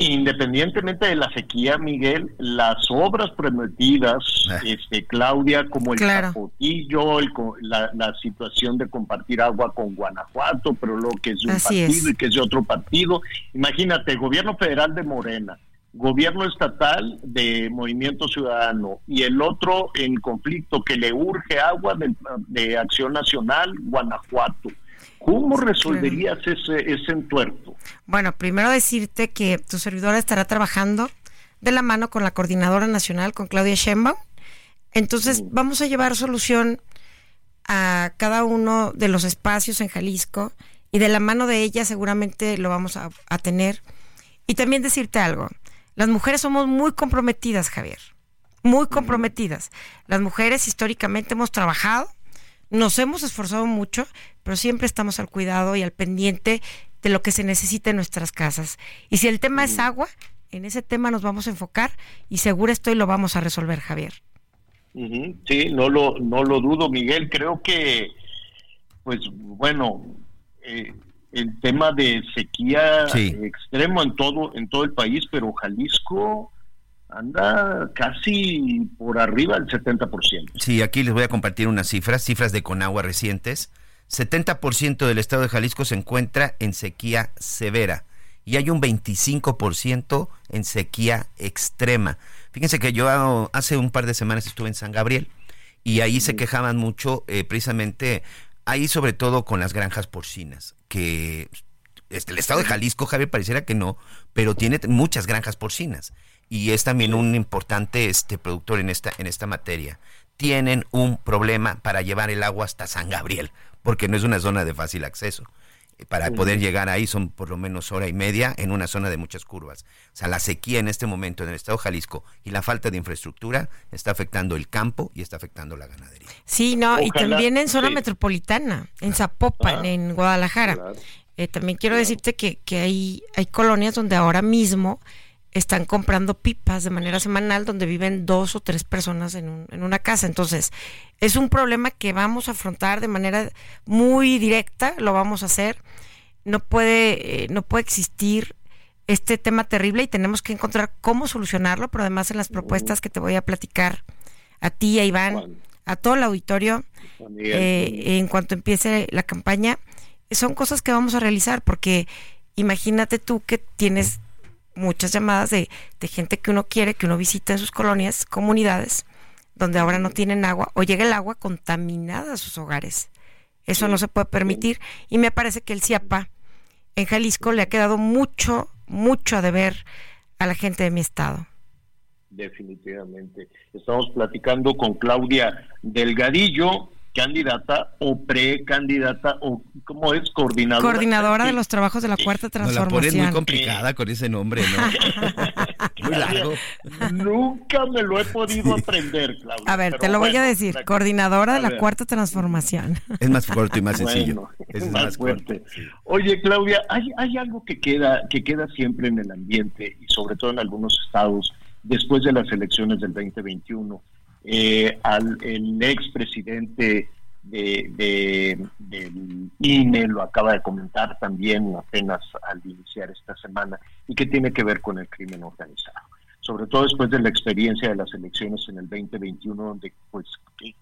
Independientemente de la sequía, Miguel, las obras prometidas, ah. este, Claudia, como el Capotillo, la, la, situación de compartir agua con Guanajuato, pero lo que es de un partido y que es de otro partido. Imagínate, gobierno federal de Morena, gobierno estatal de Movimiento Ciudadano y el otro en conflicto que le urge agua de, de Acción Nacional, Guanajuato. ¿Cómo resolverías ese, ese entuerto? Bueno, primero decirte que tu servidora estará trabajando de la mano con la coordinadora nacional, con Claudia Sheinbaum. Entonces, vamos a llevar solución a cada uno de los espacios en Jalisco y de la mano de ella seguramente lo vamos a, a tener. Y también decirte algo, las mujeres somos muy comprometidas, Javier, muy comprometidas. Las mujeres históricamente hemos trabajado nos hemos esforzado mucho, pero siempre estamos al cuidado y al pendiente de lo que se necesita en nuestras casas. Y si el tema es agua, en ese tema nos vamos a enfocar y seguro estoy lo vamos a resolver, Javier. Sí, no lo, no lo dudo, Miguel. Creo que, pues bueno, eh, el tema de sequía extremo en todo, en todo el país, pero Jalisco anda casi por arriba del 70%. Sí, aquí les voy a compartir unas cifras, cifras de Conagua recientes. 70% del estado de Jalisco se encuentra en sequía severa y hay un 25% en sequía extrema. Fíjense que yo hace un par de semanas estuve en San Gabriel y ahí se quejaban mucho eh, precisamente, ahí sobre todo con las granjas porcinas, que este, el estado de Jalisco, Javier, pareciera que no, pero tiene muchas granjas porcinas y es también un importante este productor en esta en esta materia. Tienen un problema para llevar el agua hasta San Gabriel, porque no es una zona de fácil acceso. Para poder llegar ahí son por lo menos hora y media en una zona de muchas curvas. O sea, la sequía en este momento en el estado de Jalisco y la falta de infraestructura está afectando el campo y está afectando la ganadería. Sí, no, y también en zona metropolitana, en Zapopan, ah, en Guadalajara. Eh, también quiero decirte que, que hay, hay colonias donde ahora mismo están comprando pipas de manera semanal donde viven dos o tres personas en, en, una casa. Entonces, es un problema que vamos a afrontar de manera muy directa, lo vamos a hacer. No puede, eh, no puede existir este tema terrible y tenemos que encontrar cómo solucionarlo, pero además en las propuestas que te voy a platicar a ti, a Iván, a todo el auditorio, eh, en cuanto empiece la campaña, son cosas que vamos a realizar, porque imagínate tú que tienes muchas llamadas de, gente que uno quiere, que uno visita en sus colonias, comunidades, donde ahora no tienen agua o llega el agua contaminada a sus hogares. Eso no se puede permitir. Y me parece que el CIAPA en Jalisco le ha quedado mucho, mucho a deber a la gente de mi estado. Definitivamente. Estamos platicando con Claudia Delgadillo, candidata o precandidata o como es coordinadora. Coordinadora de los trabajos de la cuarta transformación. la muy complicada con ese nombre, ¿no? muy largo. Nunca me lo he podido aprender, Claudia. A ver, te lo voy a decir. Coordinadora de la cuarta transformación. Es más corto y más sencillo. es más, fuerte. Oye, Claudia, hay, hay algo que queda, que queda siempre en el ambiente y sobre todo en algunos estados después de las elecciones del 2021 eh, al el expresidente de, de, del INE, lo acaba de comentar también apenas al iniciar esta semana, y que tiene que ver con el crimen organizado. Sobre todo después de la experiencia de las elecciones en el 2021, donde pues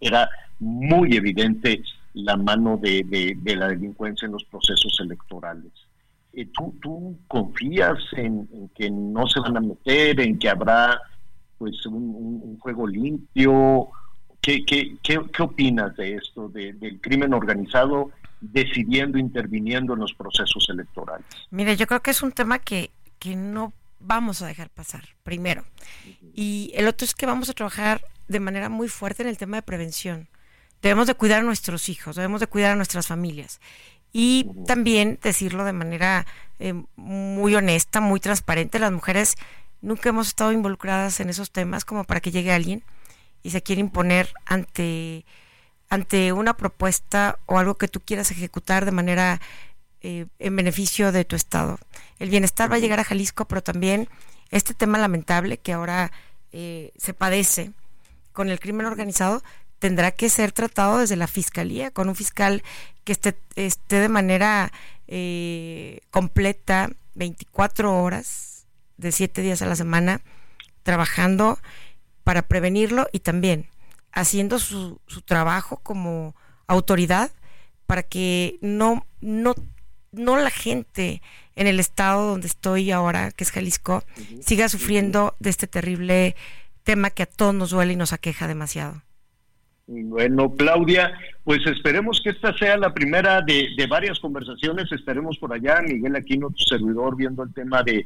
era muy evidente la mano de, de la delincuencia en los procesos electorales. Eh, ¿Tú, ¿Tú, confías en, en, que no se van a meter, en que habrá pues un, juego limpio. ¿Qué, qué, qué, qué opinas de esto, del crimen organizado decidiendo, interviniendo en los procesos electorales? Mire, yo creo que es un tema que, que no vamos a dejar pasar, primero. Y el otro es que vamos a trabajar de manera muy fuerte en el tema de prevención. Debemos de cuidar a nuestros hijos, debemos de cuidar a nuestras familias. Y también decirlo de manera eh, muy honesta, muy transparente, las mujeres nunca hemos estado involucradas en esos temas como para que llegue alguien y se quiera imponer ante, ante una propuesta o algo que tú quieras ejecutar de manera eh, en beneficio de tu estado. El bienestar va a llegar a Jalisco, pero también este tema lamentable que ahora eh, se padece con el crimen organizado tendrá que ser tratado desde la fiscalía, con un fiscal que esté, esté de manera eh, completa 24 horas de siete días a la semana trabajando para prevenirlo y también haciendo su, su trabajo como autoridad para que no, no, no la gente en el estado donde estoy ahora, que es Jalisco, siga sufriendo de este terrible tema que a todos nos duele y nos aqueja demasiado. Bueno, Claudia, pues esperemos que esta sea la primera de, varias conversaciones. Estaremos por allá, Miguel Aquino, tu servidor, viendo el tema de,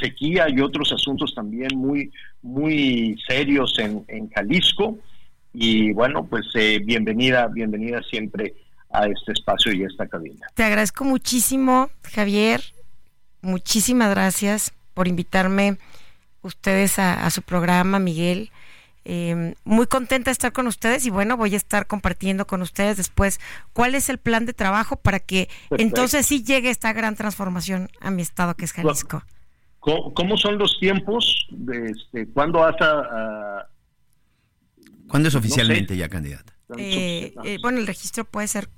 sequía y otros asuntos también muy, muy serios en, Jalisco. Y bueno, pues eh, bienvenida, bienvenida siempre a este espacio y a esta cabina. Te agradezco muchísimo, Javier. Muchísimas gracias por invitarme ustedes a su programa, Miguel. Eh, muy contenta de estar con ustedes y bueno, voy a estar compartiendo con ustedes después cuál es el plan de trabajo para que entonces sí llegue esta gran transformación a mi estado que es Jalisco. ¿Cómo, son los tiempos? De este, ¿Cuándo hasta... ¿Cuándo es oficialmente ya candidata? Eh, eh, bueno, el registro puede ser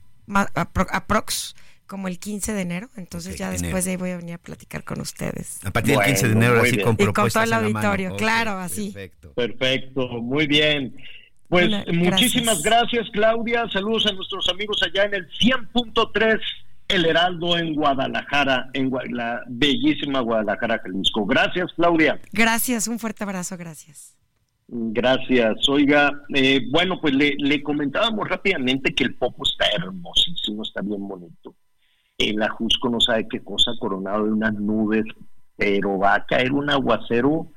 aprox como el 15 de enero, entonces ya después de ahí voy a venir a platicar con ustedes. A partir del 15 de enero, así con propuestas. Y con todo el auditorio, claro, así. Perfecto. Perfecto, muy bien. Pues muchísimas gracias. Claudia. Saludos a nuestros amigos allá en el 100.3 El Heraldo en Guadalajara, en la bellísima Guadalajara, Jalisco. Gracias, Claudia. Gracias, un fuerte abrazo, gracias. Gracias. Oiga, eh, bueno, pues le, le comentábamos rápidamente que el Popo está hermosísimo, está bien bonito el Ajusco no sabe qué cosa, coronado de unas nubes, pero va a caer un aguacero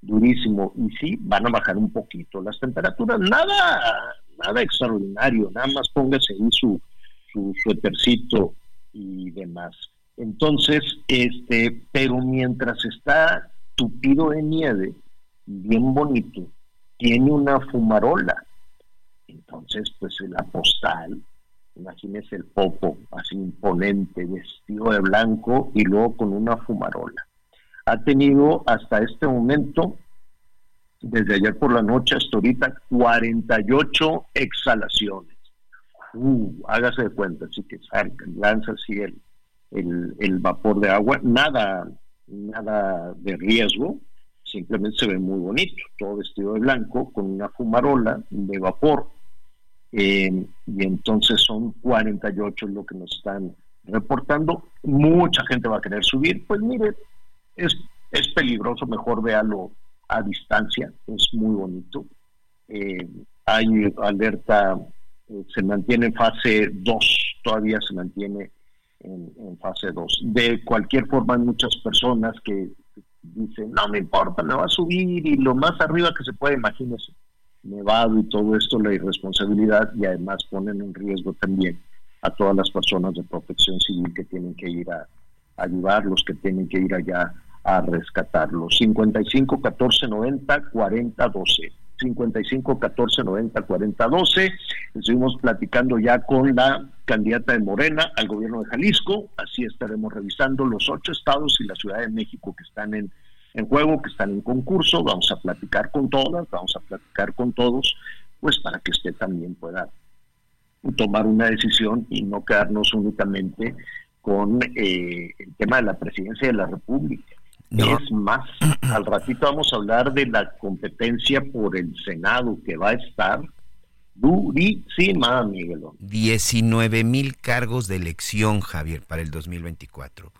durísimo. Y sí, van a bajar un poquito las temperaturas. Nada, nada extraordinario, nada más póngase ahí su, su suétercito y demás. Entonces, este, pero mientras está tupido de nieve, bien bonito, tiene una fumarola. Entonces, pues la postal, imagínese el popo así imponente, vestido de blanco y luego con una fumarola. Ha tenido hasta este momento, desde ayer por la noche hasta ahorita, 48 exhalaciones. Uh, hágase de cuenta, así que salga, lanza así el, el, el vapor de agua, nada, nada de riesgo, simplemente se ve muy bonito, todo vestido de blanco, con una fumarola de vapor, eh, y entonces son 48 lo que nos están reportando. Mucha gente va a querer subir, pues mire, es, es peligroso, mejor véalo a distancia, es muy bonito. Eh, hay alerta, eh, se mantiene en fase 2, todavía se mantiene en, fase 2. De cualquier forma, hay muchas personas que dicen, no me importa, me va a subir y lo más arriba que se puede, imagínese, nevado y todo esto, la irresponsabilidad y además ponen en riesgo también a todas las personas de protección civil que tienen que ir a, ayudarlos, que tienen que ir allá a rescatarlos. 55 14 90 40 12. 55 14 90 40 12. Estuvimos platicando ya con la candidata de Morena al gobierno de Jalisco. Así estaremos revisando los ocho estados y la Ciudad de México que están en, en juego, que están en concurso. Vamos a platicar con todas, vamos a platicar con todos, pues para que usted también pueda tomar una decisión y no quedarnos únicamente con eh, el tema de la presidencia de la República. Es más, al ratito vamos a hablar de la competencia por el Senado que va a estar durísima, Miguelón. 19 mil cargos de elección, Javier, para el 2024.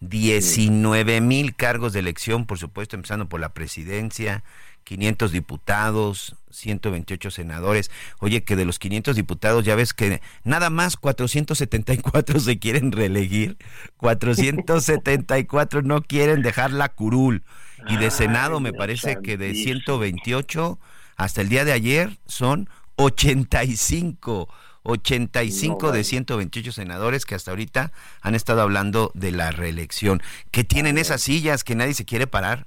19 mil cargos de elección, por supuesto, empezando por la presidencia, 500 diputados, 128 senadores. Oye, que de los 500 diputados ya ves que nada más 474 se quieren reelegir, 474 no quieren dejar la curul. Y de Senado me parece que de 128 hasta el día de ayer son 85. 85 de 128 senadores que hasta ahorita han estado hablando de la reelección. ¿Qué tienen esas sillas que nadie se quiere parar?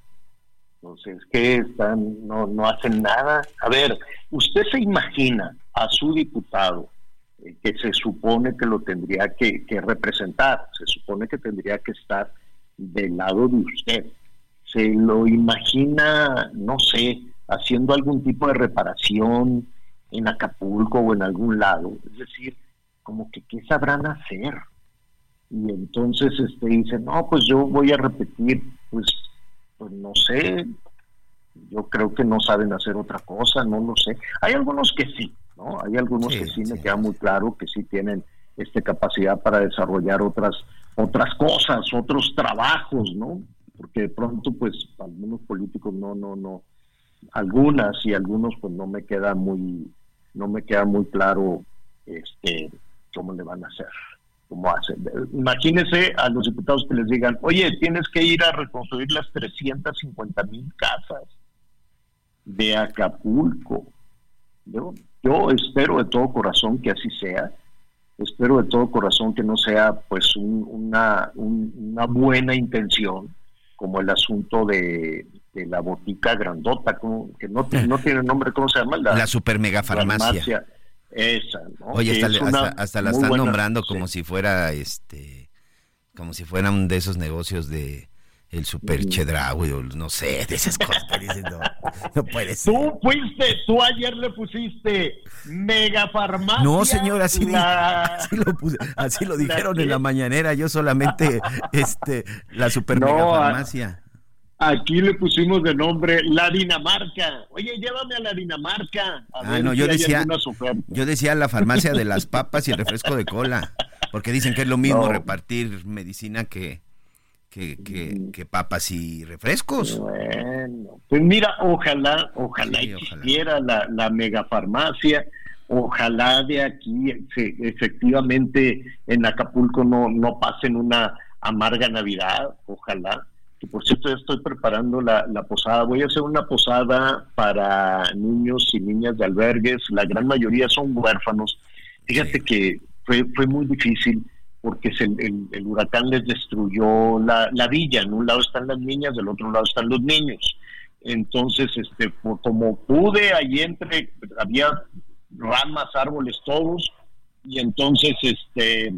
Entonces, ¿qué están? No, no hacen nada. A ver, usted se imagina a su diputado eh, que se supone que lo tendría que, representar, se supone que tendría que estar del lado de usted. Se lo imagina, no sé, haciendo algún tipo de reparación en Acapulco o en algún lado. Es decir, como que qué sabrán hacer. Y entonces este dice, no, pues yo voy a repetir pues pues no sé, yo creo que no saben hacer otra cosa, no lo sé. Hay algunos que sí, ¿no? Hay algunos que sí, me queda muy claro que sí tienen este capacidad para desarrollar otras otras cosas, otros trabajos, ¿no? Porque de pronto pues algunos políticos no no no algunas y algunos pues no me queda muy no me queda muy claro este cómo le van a hacer como hacen. Imagínense a los diputados que les digan, oye, tienes que ir a reconstruir las 350 mil casas de Acapulco. Yo, yo espero de todo corazón que así sea. Espero de todo corazón que no sea pues una, una buena intención como el asunto de, la botica grandota, que no, no tiene nombre, ¿cómo se llama? La, la super mega farmacia. Esa, Oye, hasta, la están nombrando como si fuera, este, como si fuera un de esos negocios de el super chedraui o no sé, de esas cosas. no, puede ser. Tú fuiste, tú ayer le pusiste mega farmacia. No, señor, así, lo, así lo dijeron en la mañanera. Yo solamente, este, la super mega farmacia. Aquí le pusimos de nombre La Dinamarca. Oye, llévame a la Dinamarca. ah, no, yo decía, yo decía la farmacia de las papas y el refresco de cola, porque dicen que es lo mismo repartir medicina que, que, que, papas y refrescos. Bueno, pues mira, ojalá, ojalá existiera La, la megafarmacia, Ojalá de aquí efectivamente en Acapulco no, no pasen una amarga Navidad, ojalá. Que por cierto ya estoy preparando la, posada. Voy a hacer una posada para niños y niñas de albergues. La gran mayoría son huérfanos. Fíjate que fue, fue muy difícil porque el, el, huracán les destruyó la, la, villa. En un lado están las niñas, del otro lado están los niños. Entonces, este, como pude, ahí entre, había ramas, árboles, todos, y entonces, este,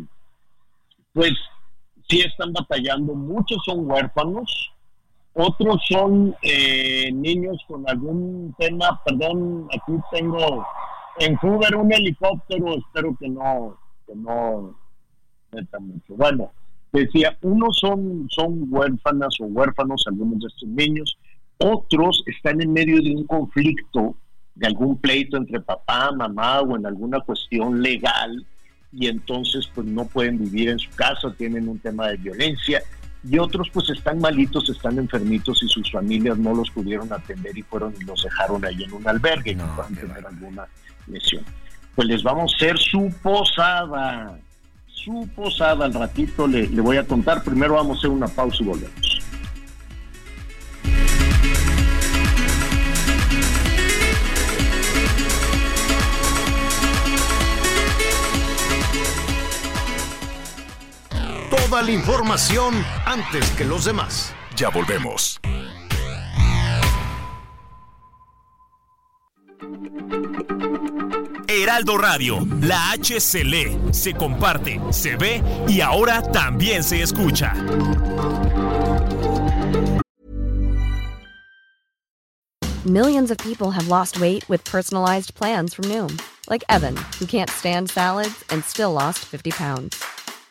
pues sí están batallando. Muchos son huérfanos, otros son eh, niños con algún tema, perdón, aquí tengo en Hoover un helicóptero, espero que no, que no mucho. Bueno, decía, unos son, son huérfanas o huérfanos, algunos de estos niños, otros están en medio de un conflicto, de algún pleito entre papá, mamá o en alguna cuestión legal, y entonces pues no pueden vivir en su casa, tienen un tema de violencia, y otros pues están malitos, están enfermitos y sus familias no los pudieron atender y fueron y los dejaron ahí en un albergue no, puedan tener alguna lesión. Pues les vamos a hacer su posada su posada al ratito le, le voy a contar. Primero vamos a hacer una pausa y volvemos. Toda la información antes que los demás. Ya volvemos. Heraldo Radio, la H se lee, se comparte, se ve y ahora también se escucha. Millions of people have lost weight with personalized plans from Noom, like Evan, who can't stand salads and still lost 50 pounds.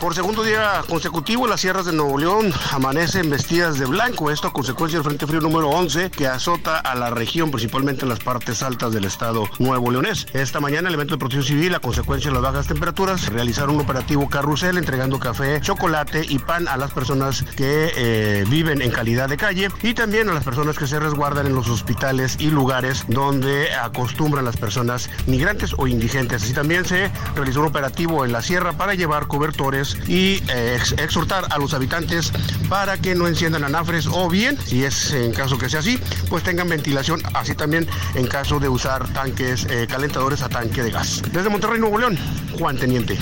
Por segundo día consecutivo, las sierras de Nuevo León amanecen vestidas de blanco, esto a consecuencia del Frente Frío número 11 que azota a la región, principalmente en las partes altas del estado nuevo leonés. Esta mañana el evento de protección civil, a consecuencia de las bajas temperaturas, realizaron un operativo carrusel entregando café, chocolate y pan a las personas que eh, viven en calidad de calle y también a las personas que se resguardan en los hospitales y lugares donde acostumbran las personas migrantes o indigentes. Así también se realizó un operativo en la sierra para llevar cobertores y eh, exhortar a los habitantes para que no enciendan anafres o bien, si es en caso que sea así, pues tengan ventilación, así también en caso de usar tanques eh, calentadores a tanque de gas. Desde Monterrey, Nuevo León, Juan Teniente.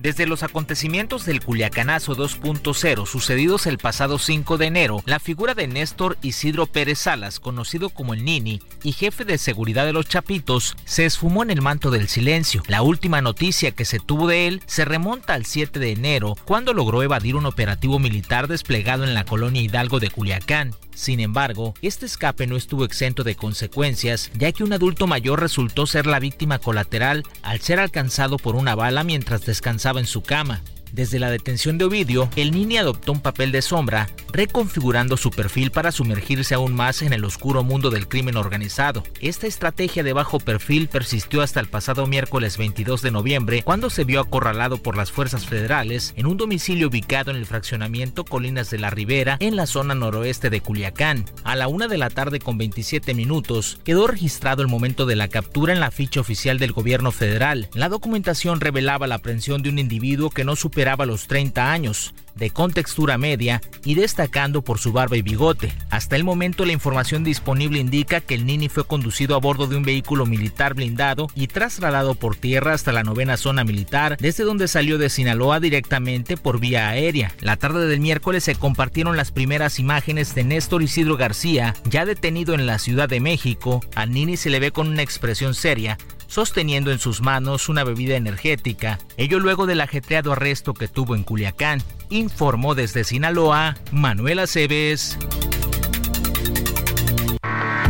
Desde los acontecimientos del Culiacanazo 2.0 sucedidos el pasado 5 de enero, la figura de Néstor Isidro Pérez Salas, conocido como el Nini y jefe de seguridad de los Chapitos, se esfumó en el manto del silencio. La última noticia que se tuvo de él se remonta al 7 de enero, cuando logró evadir un operativo militar desplegado en la colonia Hidalgo de Culiacán. Sin embargo, este escape no estuvo exento de consecuencias, ya que un adulto mayor resultó ser la víctima colateral al ser alcanzado por una bala mientras descansaba en su cama. Desde la detención de Ovidio, el Nini adoptó un papel de sombra, reconfigurando su perfil para sumergirse aún más en el oscuro mundo del crimen organizado. Esta estrategia de bajo perfil persistió hasta el pasado miércoles 22 de noviembre, cuando se vio acorralado por las fuerzas federales en un domicilio ubicado en el fraccionamiento Colinas de la Ribera, en la zona noroeste de Culiacán. A la una de la tarde con 27 minutos, quedó registrado el momento de la captura en la ficha oficial del gobierno federal. La documentación revelaba la aprehensión de un individuo que no superaba los 30 años. de contextura media y destacando por su barba y bigote. Hasta el momento la información disponible indica que el Nini fue conducido a bordo de un vehículo militar blindado y trasladado por tierra hasta la novena zona militar, desde donde salió de Sinaloa directamente por vía aérea. La tarde del miércoles se compartieron las primeras imágenes de Néstor Isidro García, ya detenido en la Ciudad de México. Al Nini se le ve con una expresión seria, sosteniendo en sus manos una bebida energética, ello luego del ajetreado arresto que tuvo en Culiacán, informó desde Sinaloa Manuel Aceves.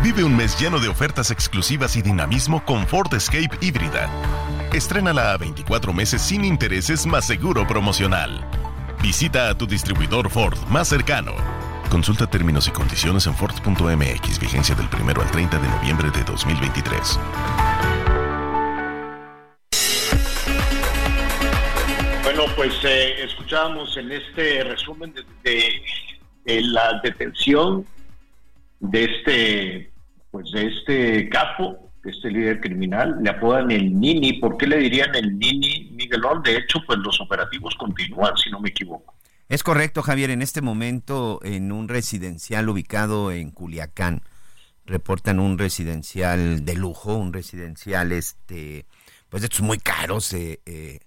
Vive un mes lleno de ofertas exclusivas y dinamismo con Ford Escape híbrida. Estrénala a 24 meses sin intereses más seguro promocional. Visita a tu distribuidor Ford más cercano. Consulta términos y condiciones en Ford.mx, vigencia del 1 al 30 de noviembre de 2023. Pues eh, escuchábamos en este resumen de, la detención de este, pues de este capo, de este líder criminal, le apodan el Nini. ¿Por qué le dirían el Nini Miguelón? De hecho, pues los operativos continúan, si no me equivoco. Es correcto, Javier. En este momento, en un residencial ubicado en Culiacán, reportan un residencial de lujo, un residencial, este, pues de estos muy caros, eh, eh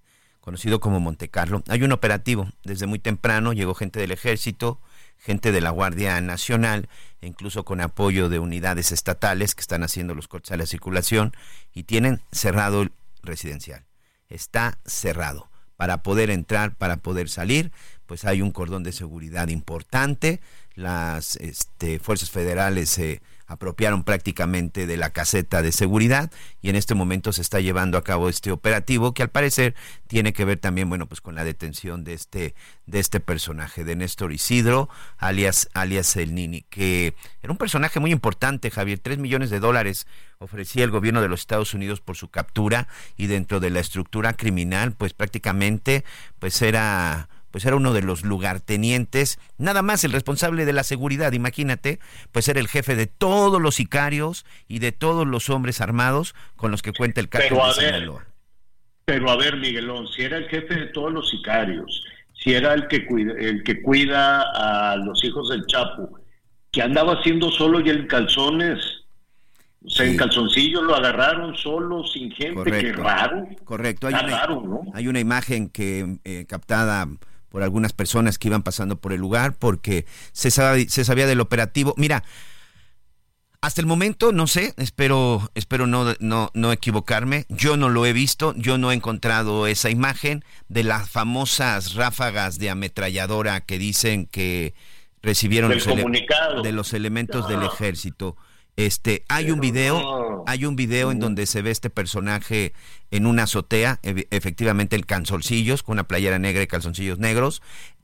conocido como Monte Carlo. Hay un operativo desde muy temprano, llegó gente del ejército, gente de la Guardia Nacional, incluso con apoyo de unidades estatales que están haciendo los cortes a la circulación y tienen cerrado el residencial. Está cerrado. Para poder entrar, para poder salir, pues hay un cordón de seguridad importante. Las este, fuerzas federales se apropiaron prácticamente de la caseta de seguridad y en este momento se está llevando a cabo este operativo que al parecer tiene que ver también bueno pues con la detención de este de este personaje de Néstor Isidro alias alias el Nini que era un personaje muy importante Javier. Tres millones de dólares ofrecía el gobierno de los Estados Unidos por su captura y dentro de la estructura criminal pues prácticamente pues era pues era uno de los lugartenientes, nada más el responsable de la seguridad, imagínate, pues era el jefe de todos los sicarios y de todos los hombres armados con los que cuenta el cártel de Sinaloa. Pero a ver, Miguelón, si era el jefe de todos los sicarios, si era el que cuida, el que cuida a los hijos del Chapo, que andaba haciendo solo y en calzones, o sea, en calzoncillos lo agarraron solo, sin gente, qué raro. Correcto, hay, una, hay una imagen que eh, captada por algunas personas que iban pasando por el lugar porque se, se sabía del operativo. Mira, hasta el momento no sé, espero espero no, no, no equivocarme. Yo no lo he visto, yo no he encontrado esa imagen de las famosas ráfagas de ametralladora que dicen que recibieron los de los elementos del ejército. Este, hay un video, hay un video en donde se ve este personaje en una azotea, efectivamente el calzoncillos, con una playera negra y calzoncillos negros.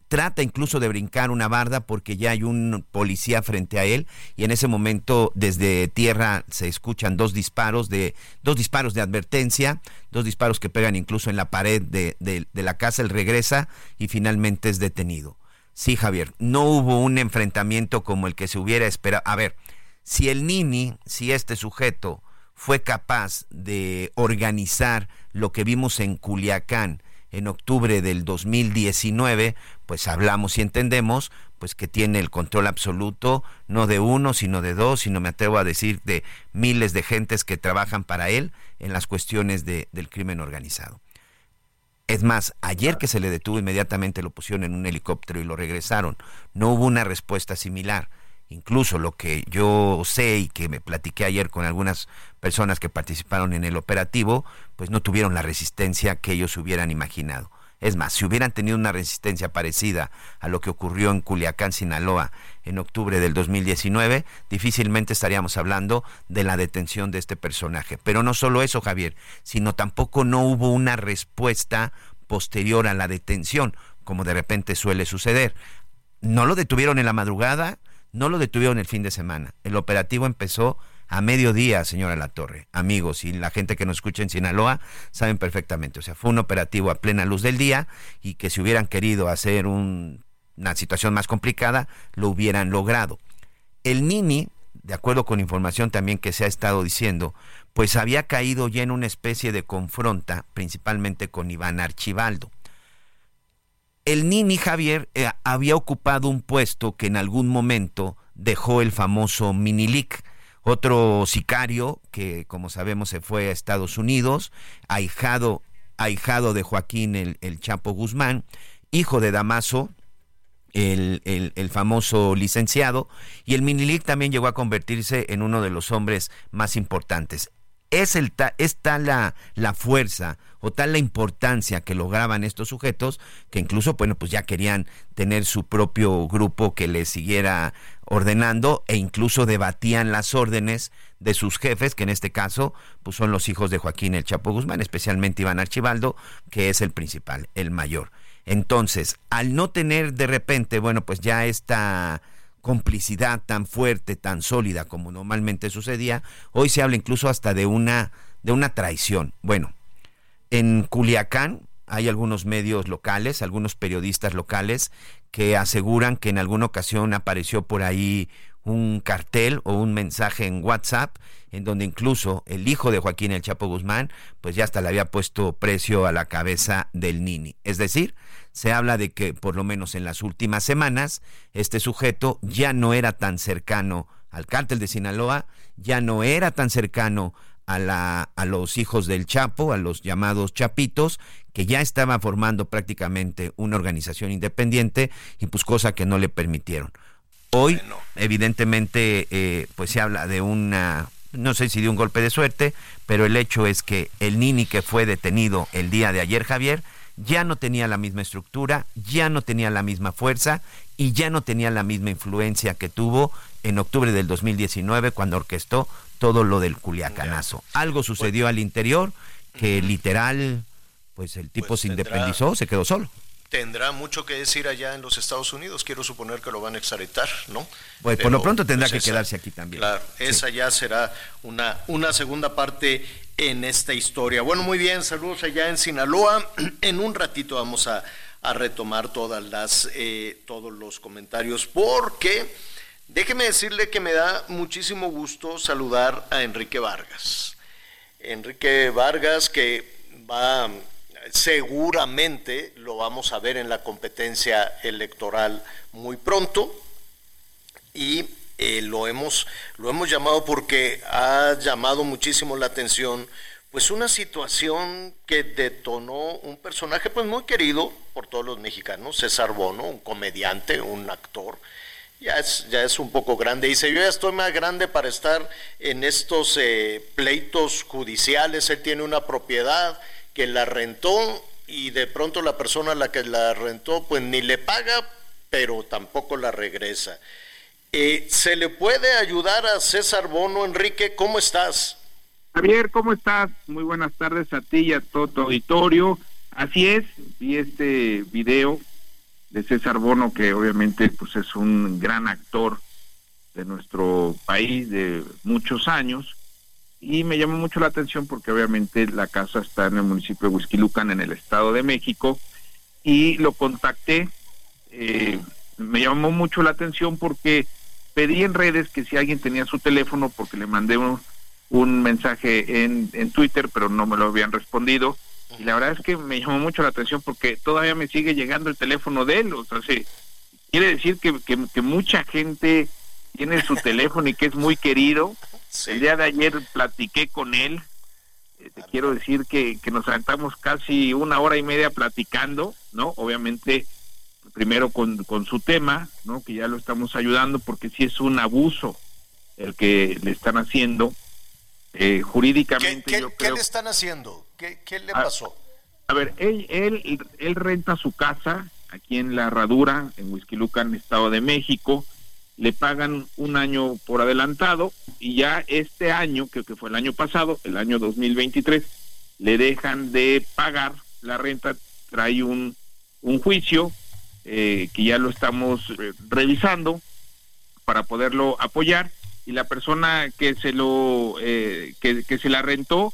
Trata incluso de brincar una barda porque ya hay un policía frente a él y en ese momento desde tierra se escuchan dos disparos de dos disparos de advertencia, dos disparos que pegan incluso en la pared de, de la casa. Él regresa y finalmente es detenido. Sí, Javier, no hubo un enfrentamiento como el que se hubiera esperado. A ver, si el Nini, si este sujeto fue capaz de organizar lo que vimos en Culiacán en octubre del 2019, pues hablamos y entendemos pues que tiene el control absoluto no de uno, sino de dos, sino me atrevo a decir de miles de gentes que trabajan para él en las cuestiones de, del crimen organizado. Es más, ayer que se le detuvo inmediatamente lo pusieron en un helicóptero y lo regresaron. No hubo una respuesta similar incluso lo que yo sé y que me platiqué ayer con algunas personas que participaron en el operativo, pues no tuvieron la resistencia que ellos hubieran imaginado. Es más, si hubieran tenido una resistencia parecida a lo que ocurrió en Culiacán, Sinaloa, en octubre del 2019, difícilmente estaríamos hablando de la detención de este personaje. Pero no solo eso, Javier, sino tampoco no hubo una respuesta posterior a la detención, como de repente suele suceder. No lo detuvieron en la madrugada, no lo detuvieron el fin de semana. El operativo empezó a mediodía, señora La Torre. Amigos y la gente que nos escucha en Sinaloa saben perfectamente. O sea, fue un operativo a plena luz del día y que si hubieran querido hacer una situación más complicada, lo hubieran logrado. El Nini, de acuerdo con información también que se ha estado diciendo, pues había caído ya en una especie de confronta, principalmente con Iván Archibaldo. El Nini Javier eh, había ocupado un puesto que en algún momento dejó el famoso Minilic, otro sicario que, como sabemos, se fue a Estados Unidos, ahijado, ahijado de Joaquín el, el Chapo Guzmán, hijo de Damaso, el, el, famoso licenciado, y el Minilic también llegó a convertirse en uno de los hombres más importantes. Es, el es tal la, la fuerza o tal la importancia que lograban estos sujetos que incluso, bueno, pues ya querían tener su propio grupo que les siguiera ordenando e incluso debatían las órdenes de sus jefes, que en este caso pues son los hijos de Joaquín el Chapo Guzmán, especialmente Iván Archibaldo, que es el principal, el mayor. Entonces, al no tener de repente, bueno, pues ya esta complicidad tan fuerte, tan sólida como normalmente sucedía, hoy se habla incluso hasta de una de una traición. Bueno, en Culiacán hay algunos medios locales, algunos periodistas locales que aseguran que en alguna ocasión apareció por ahí un cartel o un mensaje en WhatsApp en donde incluso el hijo de Joaquín el Chapo Guzmán pues ya hasta le había puesto precio a la cabeza del Nini. Es decir, se habla de que por lo menos en las últimas semanas este sujeto ya no era tan cercano al cártel de Sinaloa, ya no era tan cercano a, la, a los hijos del Chapo, a los llamados Chapitos, que ya estaba formando prácticamente una organización independiente y pues cosa que no le permitieron. Hoy, evidentemente, eh, pues se habla de una, no sé si de un golpe de suerte, pero el hecho es que el Nini que fue detenido el día de ayer, Javier, ya no tenía la misma estructura, ya no tenía la misma fuerza y ya no tenía la misma influencia que tuvo en octubre del 2019 cuando orquestó todo lo del Culiacanazo. Algo sucedió al interior que literal, pues el tipo pues se independizó, se quedó solo tendrá mucho que decir allá en los Estados Unidos. Quiero suponer que lo van a extraditar, ¿no? Pues por lo pronto tendrá pues, que quedarse aquí también. Claro, esa ya será una, una segunda parte en esta historia. Bueno, muy bien, saludos allá en Sinaloa. En un ratito vamos a, retomar todas las, eh, todos los comentarios porque déjeme decirle que me da muchísimo gusto saludar a Enrique Vargas. Enrique Vargas que va seguramente lo vamos a ver en la competencia electoral muy pronto y eh, lo, hemos, lo hemos llamado porque ha llamado muchísimo la atención pues una situación que detonó un personaje pues muy querido por todos los mexicanos, César Bono, un comediante, un actor, ya es, ya es un poco grande. Dice, yo ya estoy más grande para estar en estos eh, pleitos judiciales, él tiene una propiedad que la rentó y de pronto la persona a la que la rentó pues ni le paga, pero tampoco la regresa. Eh, ¿Se le puede ayudar a César Bono, Enrique? ¿Cómo estás? Javier, ¿cómo estás? Muy buenas tardes a ti y a todo tu auditorio. Así es, vi este video de César Bono, que obviamente pues es un gran actor de nuestro país de muchos años, y me llamó mucho la atención porque obviamente la casa está en el municipio de Huizquilucan, en el Estado de México, y lo contacté. Eh, me llamó mucho la atención porque pedí en redes que si alguien tenía su teléfono, porque le mandé un, mensaje en, en Twitter, pero no me lo habían respondido. Y la verdad es que me llamó mucho la atención porque todavía me sigue llegando el teléfono de él. O sea, quiere decir que, que mucha gente tiene su teléfono y que es muy querido el día de ayer platiqué con él. Eh, te quiero decir que, que nos aventamos casi una hora y media platicando, ¿no? Obviamente, primero con, con su tema, ¿no? Que ya lo estamos ayudando porque sí es un abuso el que le están haciendo. Eh, jurídicamente. ¿Qué, ¿qué, le están haciendo? ¿Qué, qué le pasó? A, ver, él, él, él renta su casa aquí en La Herradura, en Huizquilucan, Estado de México le pagan un año por adelantado y ya este año, que, que fue el año pasado, el año 2023, le dejan de pagar la renta, trae un, un juicio eh, que ya lo estamos eh, revisando para poderlo apoyar y la persona que se lo eh, que, se la rentó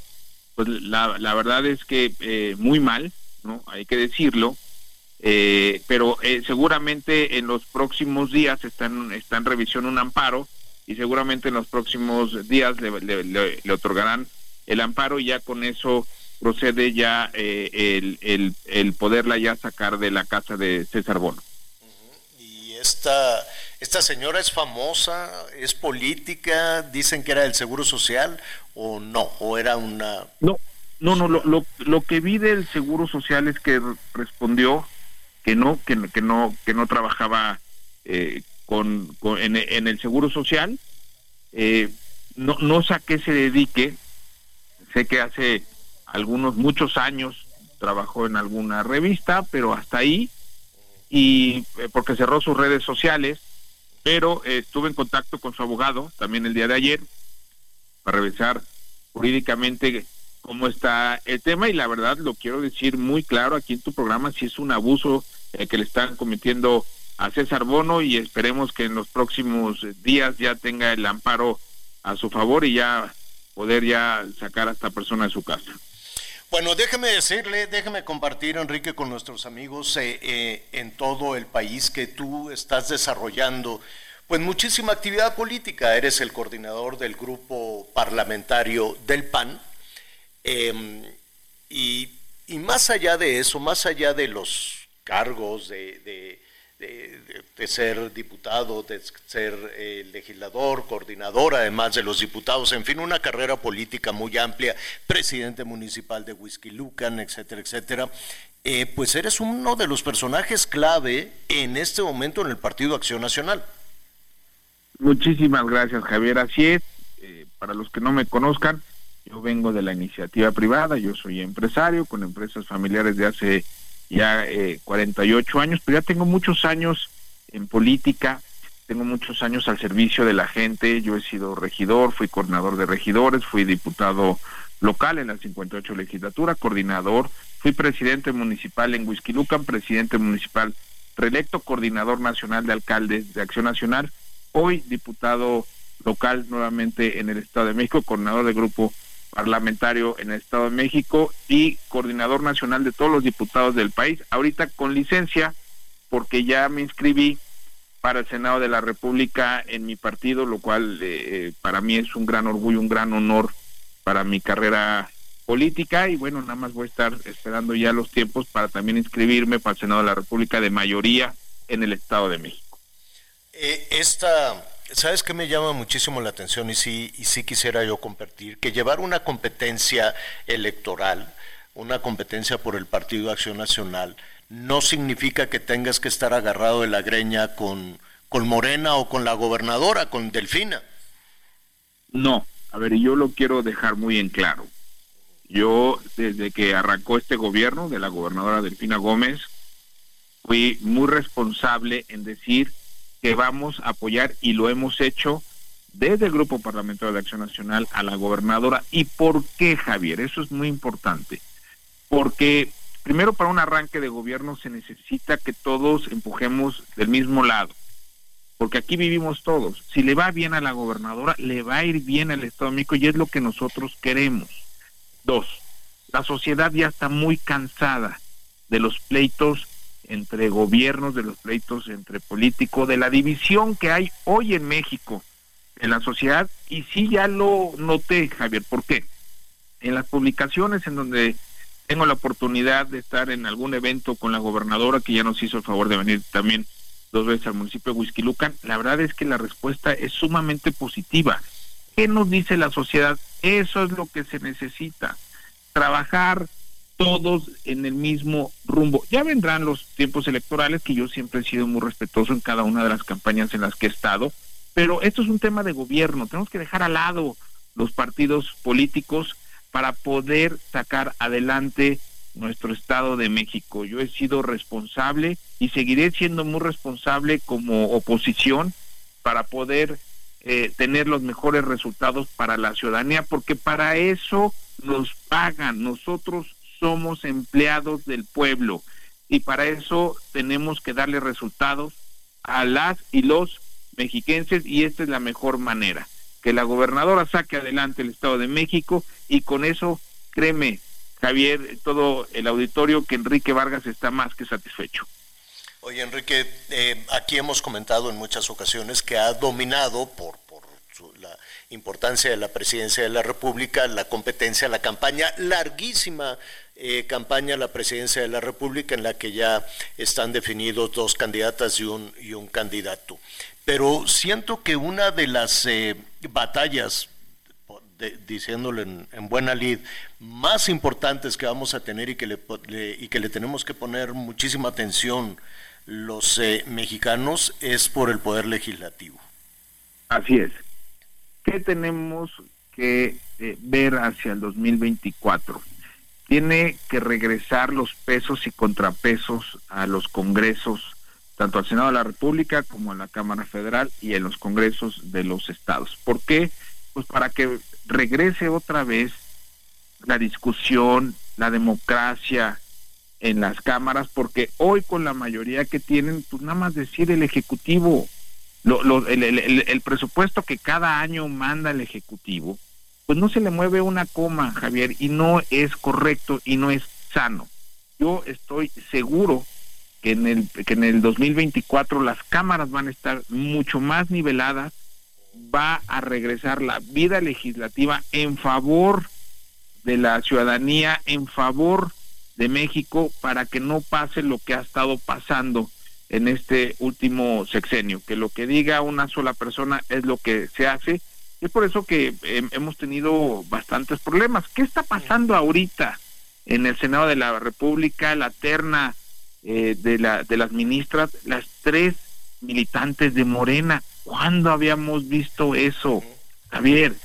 pues la, la verdad es que muy mal no hay que decirlo eh, pero eh, seguramente en los próximos días están está en revisión un amparo y seguramente en los próximos días le, le, otorgarán el amparo y ya con eso procede ya eh, el, el, el, poderla ya sacar de la casa de César Bono. Y esta, esta señora es famosa, es política, dicen que era del Seguro Social o no, o era una... No, no, no, lo, lo, lo que vi del Seguro Social es que respondió que no, que, no, que no trabajaba eh, con, en, en, el Seguro Social. Eh, no, no sé a qué se dedique. Sé que hace algunos, muchos años trabajó en alguna revista, pero hasta ahí. Y eh, porque cerró sus redes sociales, pero estuve en contacto con su abogado también el día de ayer para revisar jurídicamente cómo está el tema y la verdad lo quiero decir muy claro aquí en tu programa si es un abuso eh, que le están cometiendo a César Bono y esperemos que en los próximos días ya tenga el amparo a su favor y ya poder ya sacar a esta persona de su casa. Bueno, déjeme decirle, déjeme compartir, Enrique, con nuestros amigos eh, eh, en todo el país que tú estás desarrollando pues muchísima actividad política. Eres el coordinador del grupo parlamentario del PAN. Em, y, más allá de eso, más allá de los cargos de, ser diputado, de ser eh, legislador, coordinador, además de los diputados, en fin, una carrera política muy amplia, presidente municipal de Whisky Lucan, etcétera, etcétera. Eh, pues eres uno de los personajes clave en este momento en el Partido Acción Nacional. Muchísimas gracias, Javier. Así es, eh, para los que no me conozcan, yo vengo de la iniciativa privada, yo soy empresario con empresas familiares de hace ya eh, 48 años, pero ya tengo muchos años en política, tengo muchos años al servicio de la gente, yo he sido regidor, fui coordinador de regidores, fui diputado local en la 58 legislatura, coordinador, fui presidente municipal en Huizquilucan, presidente municipal reelecto, coordinador nacional de alcaldes de Acción Nacional, hoy diputado local nuevamente en el Estado de México, coordinador del grupo parlamentario en el Estado de México y coordinador nacional de todos los diputados del país. Ahorita con licencia, porque ya me inscribí para el Senado de la República en mi partido, lo cual eh, para mí es un gran orgullo, un gran honor para mi carrera política y bueno, nada más voy a estar esperando ya los tiempos para también inscribirme para el Senado de la República de mayoría en el Estado de México. Eh, esta ¿Sabes qué me llama muchísimo la atención y sí, y sí quisiera yo compartir? Que llevar una competencia electoral, una competencia por el Partido Acción Nacional, no significa que tengas que estar agarrado de la greña con, con Morena o con la gobernadora, con Delfina. No, a ver, yo lo quiero dejar muy en claro. Yo, desde que arrancó este gobierno de la gobernadora Delfina Gómez, fui muy responsable en decir que vamos a apoyar y lo hemos hecho desde el Grupo Parlamentario de Acción Nacional a la gobernadora. ¿Y por qué, Javier? Eso es muy importante. Porque primero para un arranque de gobierno se necesita que todos empujemos del mismo lado. Porque aquí vivimos todos. Si le va bien a la gobernadora, le va a ir bien al Estado de México y es lo que nosotros queremos. Dos, la sociedad ya está muy cansada de los pleitos entre gobiernos, de los pleitos entre políticos, de la división que hay hoy en México en la sociedad. Y sí ya lo noté, Javier, ¿por qué? En las publicaciones en donde tengo la oportunidad de estar en algún evento con la gobernadora, que ya nos hizo el favor de venir también dos veces al municipio de Huizquilucan, la verdad es que la respuesta es sumamente positiva. ¿Qué nos dice la sociedad? Eso es lo que se necesita. Trabajar todos en el mismo rumbo. Ya vendrán los tiempos electorales, que yo siempre he sido muy respetuoso en cada una de las campañas en las que he estado, pero esto es un tema de gobierno. Tenemos que dejar al lado los partidos políticos para poder sacar adelante nuestro Estado de México. Yo he sido responsable y seguiré siendo muy responsable como oposición para poder eh, tener los mejores resultados para la ciudadanía, porque para eso nos pagan. Nosotros somos empleados del pueblo y para eso tenemos que darle resultados a las y los mexiquenses y esta es la mejor manera, que la gobernadora saque adelante el Estado de México y con eso, créeme, Javier, todo el auditorio, que Enrique Vargas está más que satisfecho. Oye, Enrique, eh, aquí hemos comentado en muchas ocasiones que ha dominado por, por la importancia de la presidencia de la República, la competencia, la campaña, larguísima eh, campaña a la presidencia de la República en la que ya están definidos dos candidatas y un, y un candidato. Pero siento que una de las eh, batallas, diciéndolo en, buena lid, más importantes que vamos a tener y que le, y que le tenemos que poner muchísima atención los eh, mexicanos es por el poder legislativo. Así es. ¿Qué tenemos que eh, ver hacia el 2024? Tiene que regresar los pesos y contrapesos a los congresos, tanto al Senado de la República como a la Cámara Federal y en los congresos de los estados. ¿Por qué? Pues para que regrese otra vez la discusión, la democracia en las cámaras, porque hoy con la mayoría que tienen, pues nada más decir el Ejecutivo, lo, el, el, presupuesto que cada año manda el Ejecutivo, pues no se le mueve una coma, Javier, y no es correcto y no es sano. Yo estoy seguro que en el, que en el 2024 las cámaras van a estar mucho más niveladas, va a regresar la vida legislativa en favor de la ciudadanía, en favor de México, para que no pase lo que ha estado pasando en este último sexenio, que lo que diga una sola persona es lo que se hace. Es por eso que em, hemos tenido bastantes problemas. ¿Qué está pasando ahorita en el Senado de la República? La terna eh, de, la, de las ministras, las tres militantes de Morena. ¿Cuándo habíamos visto eso? Javier,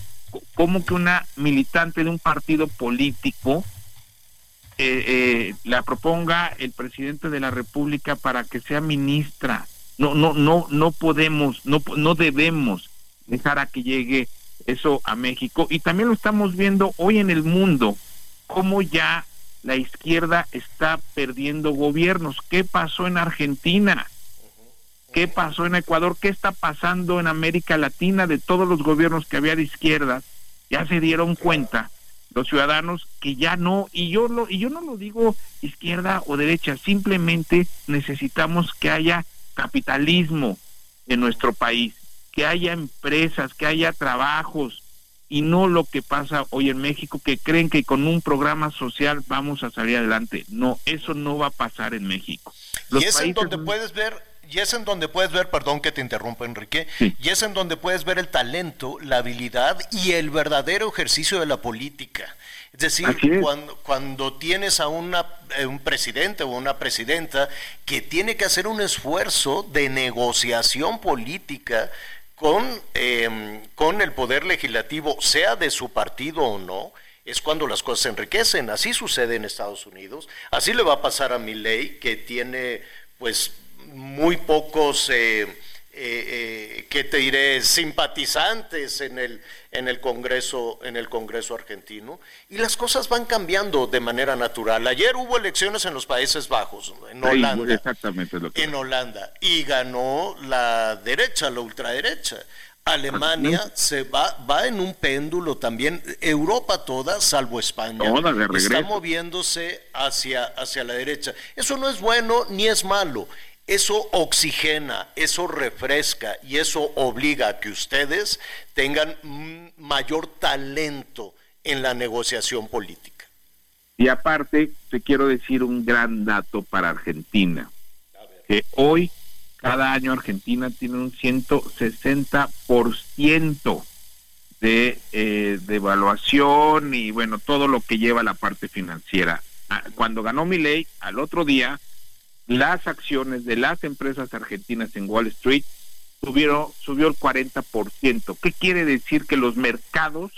¿cómo que una militante de un partido político eh, eh, la proponga el presidente de la República para que sea ministra. No, no, no, no podemos, no, no debemos dejar a que llegue eso a México. Y también lo estamos viendo hoy en el mundo, cómo ya la izquierda está perdiendo gobiernos. ¿Qué pasó en Argentina? ¿Qué pasó en Ecuador? ¿Qué está pasando en América Latina de todos los gobiernos que había de izquierda? Ya se dieron cuenta los ciudadanos que ya no y yo lo y yo no lo digo izquierda o derecha simplemente necesitamos que haya capitalismo en nuestro país que haya empresas que haya trabajos y no lo que pasa hoy en México que creen que con un programa social vamos a salir adelante. No eso no va a pasar en México. Y es en donde puedes ver y es en donde puedes ver, perdón que te interrumpa Enrique, y es en donde puedes ver el talento, la habilidad y el verdadero ejercicio de la política. Es decir, Cuando, cuando tienes a una, eh, un presidente o una presidenta que tiene que hacer un esfuerzo de negociación política con, em, con el poder legislativo, sea de su partido o no, es cuando las cosas se enriquecen. Así sucede en Estados Unidos. Así le va a pasar a mi ley, que tiene pues muy pocos, eh, eh, eh, ¿qué te diré?, simpatizantes en el, en, el Congreso, en el Congreso argentino. Y las cosas van cambiando de manera natural. Ayer hubo elecciones en los Países Bajos, en Holanda. exactamente En Holanda. Y ganó la derecha, la ultraderecha. Alemania se va, va en un péndulo también. Europa toda, salvo España, está moviéndose hacia, hacia la derecha. Eso no es bueno ni es malo. Eso oxigena, eso refresca y eso obliga a que ustedes tengan mayor talento en la negociación política. Y aparte, te quiero decir un gran dato para Argentina, que hoy cada año Argentina tiene un 160% de, eh, de evaluación y bueno, todo lo que lleva la parte financiera. Ah, cuando ganó mi ley, al otro día las acciones de las empresas argentinas en Wall Street subieron, subió el 40%. ¿Qué quiere decir? Que los mercados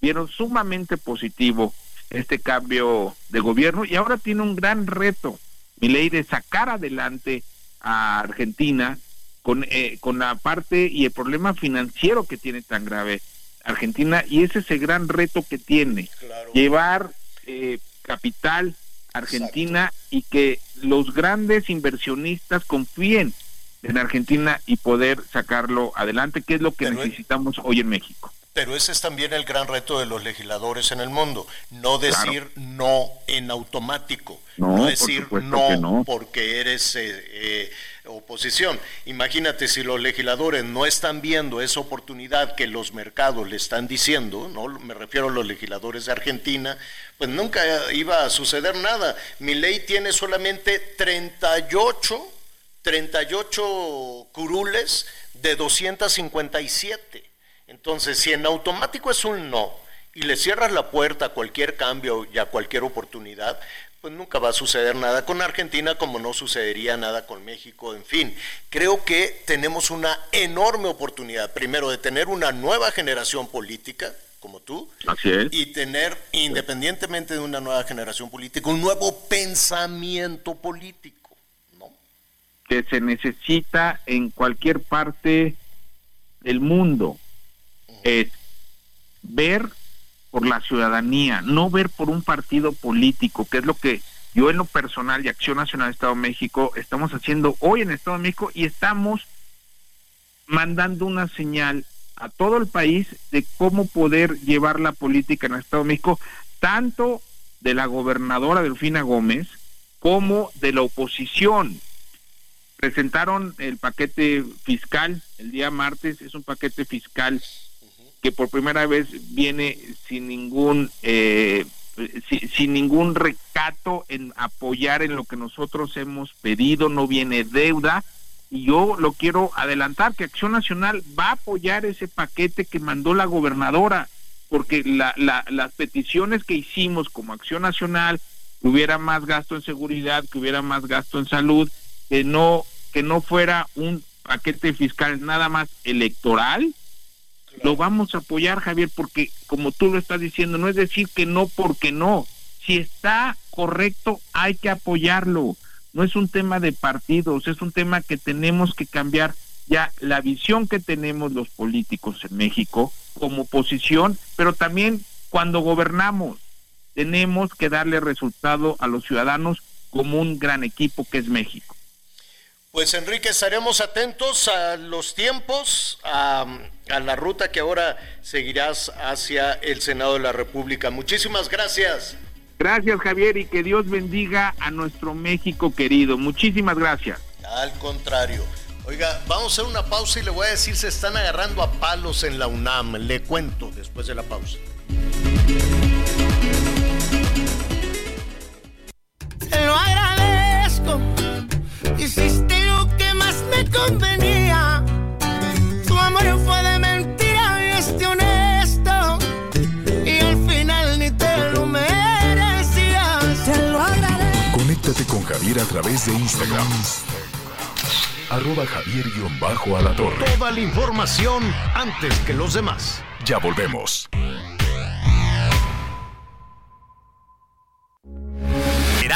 vieron sumamente positivo este cambio de gobierno y ahora tiene un gran reto, mi ley, de sacar adelante a Argentina con, eh, con la parte y el problema financiero que tiene tan grave Argentina y ese es el gran reto que tiene, llevar eh, capital Argentina y que los grandes inversionistas confíen en Argentina y poder sacarlo adelante, que es lo que necesitamos hoy en México. Pero ese es también el gran reto de los legisladores en el mundo, no decir no en automático, no, decir no, porque eres eh, eh, oposición. Imagínate si los legisladores no están viendo esa oportunidad que los mercados le están diciendo, no me refiero a los legisladores de Argentina, pues nunca iba a suceder nada. Mi ley tiene solamente 38 38 curules de 257. Entonces, si en automático es un no y le cierras la puerta a cualquier cambio y a cualquier oportunidad, pues nunca va a suceder nada con Argentina como no sucedería nada con México. En fin, creo que tenemos una enorme oportunidad, primero, de tener una nueva generación política, como tú, y tener, independientemente de una nueva generación política, un nuevo pensamiento político. ¿no? Que se necesita en cualquier parte del mundo. Es ver por la ciudadanía, no ver por un partido político, que es lo que yo en lo personal y Acción Nacional de Estado de México estamos haciendo hoy en Estado de México y estamos mandando una señal a todo el país de cómo poder llevar la política en el Estado de México, tanto de la gobernadora Delfina Gómez como de la oposición. Presentaron el paquete fiscal el día martes, es un paquete fiscal que por primera vez viene sin ningún eh, sin, ningún recato en apoyar en lo que nosotros hemos pedido, no viene deuda. Y yo lo quiero adelantar que Acción Nacional va a apoyar ese paquete que mandó la gobernadora porque la, las peticiones que hicimos como Acción Nacional que hubiera más gasto en seguridad, que hubiera más gasto en salud, que no que no fuera un paquete fiscal nada más electoral, lo vamos a apoyar, Javier, porque como tú lo estás diciendo, no es decir que no porque no. Si está correcto, hay que apoyarlo. No es un tema de partidos, es un tema que tenemos que cambiar ya la visión que tenemos los políticos en México como oposición, pero también cuando gobernamos tenemos que darle resultado a los ciudadanos como un gran equipo que es México. Pues Enrique, estaremos atentos a los tiempos, a, la ruta que ahora seguirás hacia el Senado de la República. Muchísimas gracias. Gracias Javier y que Dios bendiga a nuestro México querido. Muchísimas gracias. Al contrario. Oiga, vamos a hacer una pausa y le voy a decir, se están agarrando a palos en la UNAM. Le cuento después de la pausa. Te lo agradezco. Hiciste convenía. Tu amor fue de mentira y este honesto. Y al final ni te lo merecías. Te lo agradezco. Conéctate con Javier a través de Instagram. Arroba Javier-Alatorre. Toda la información antes que los demás. Ya volvemos.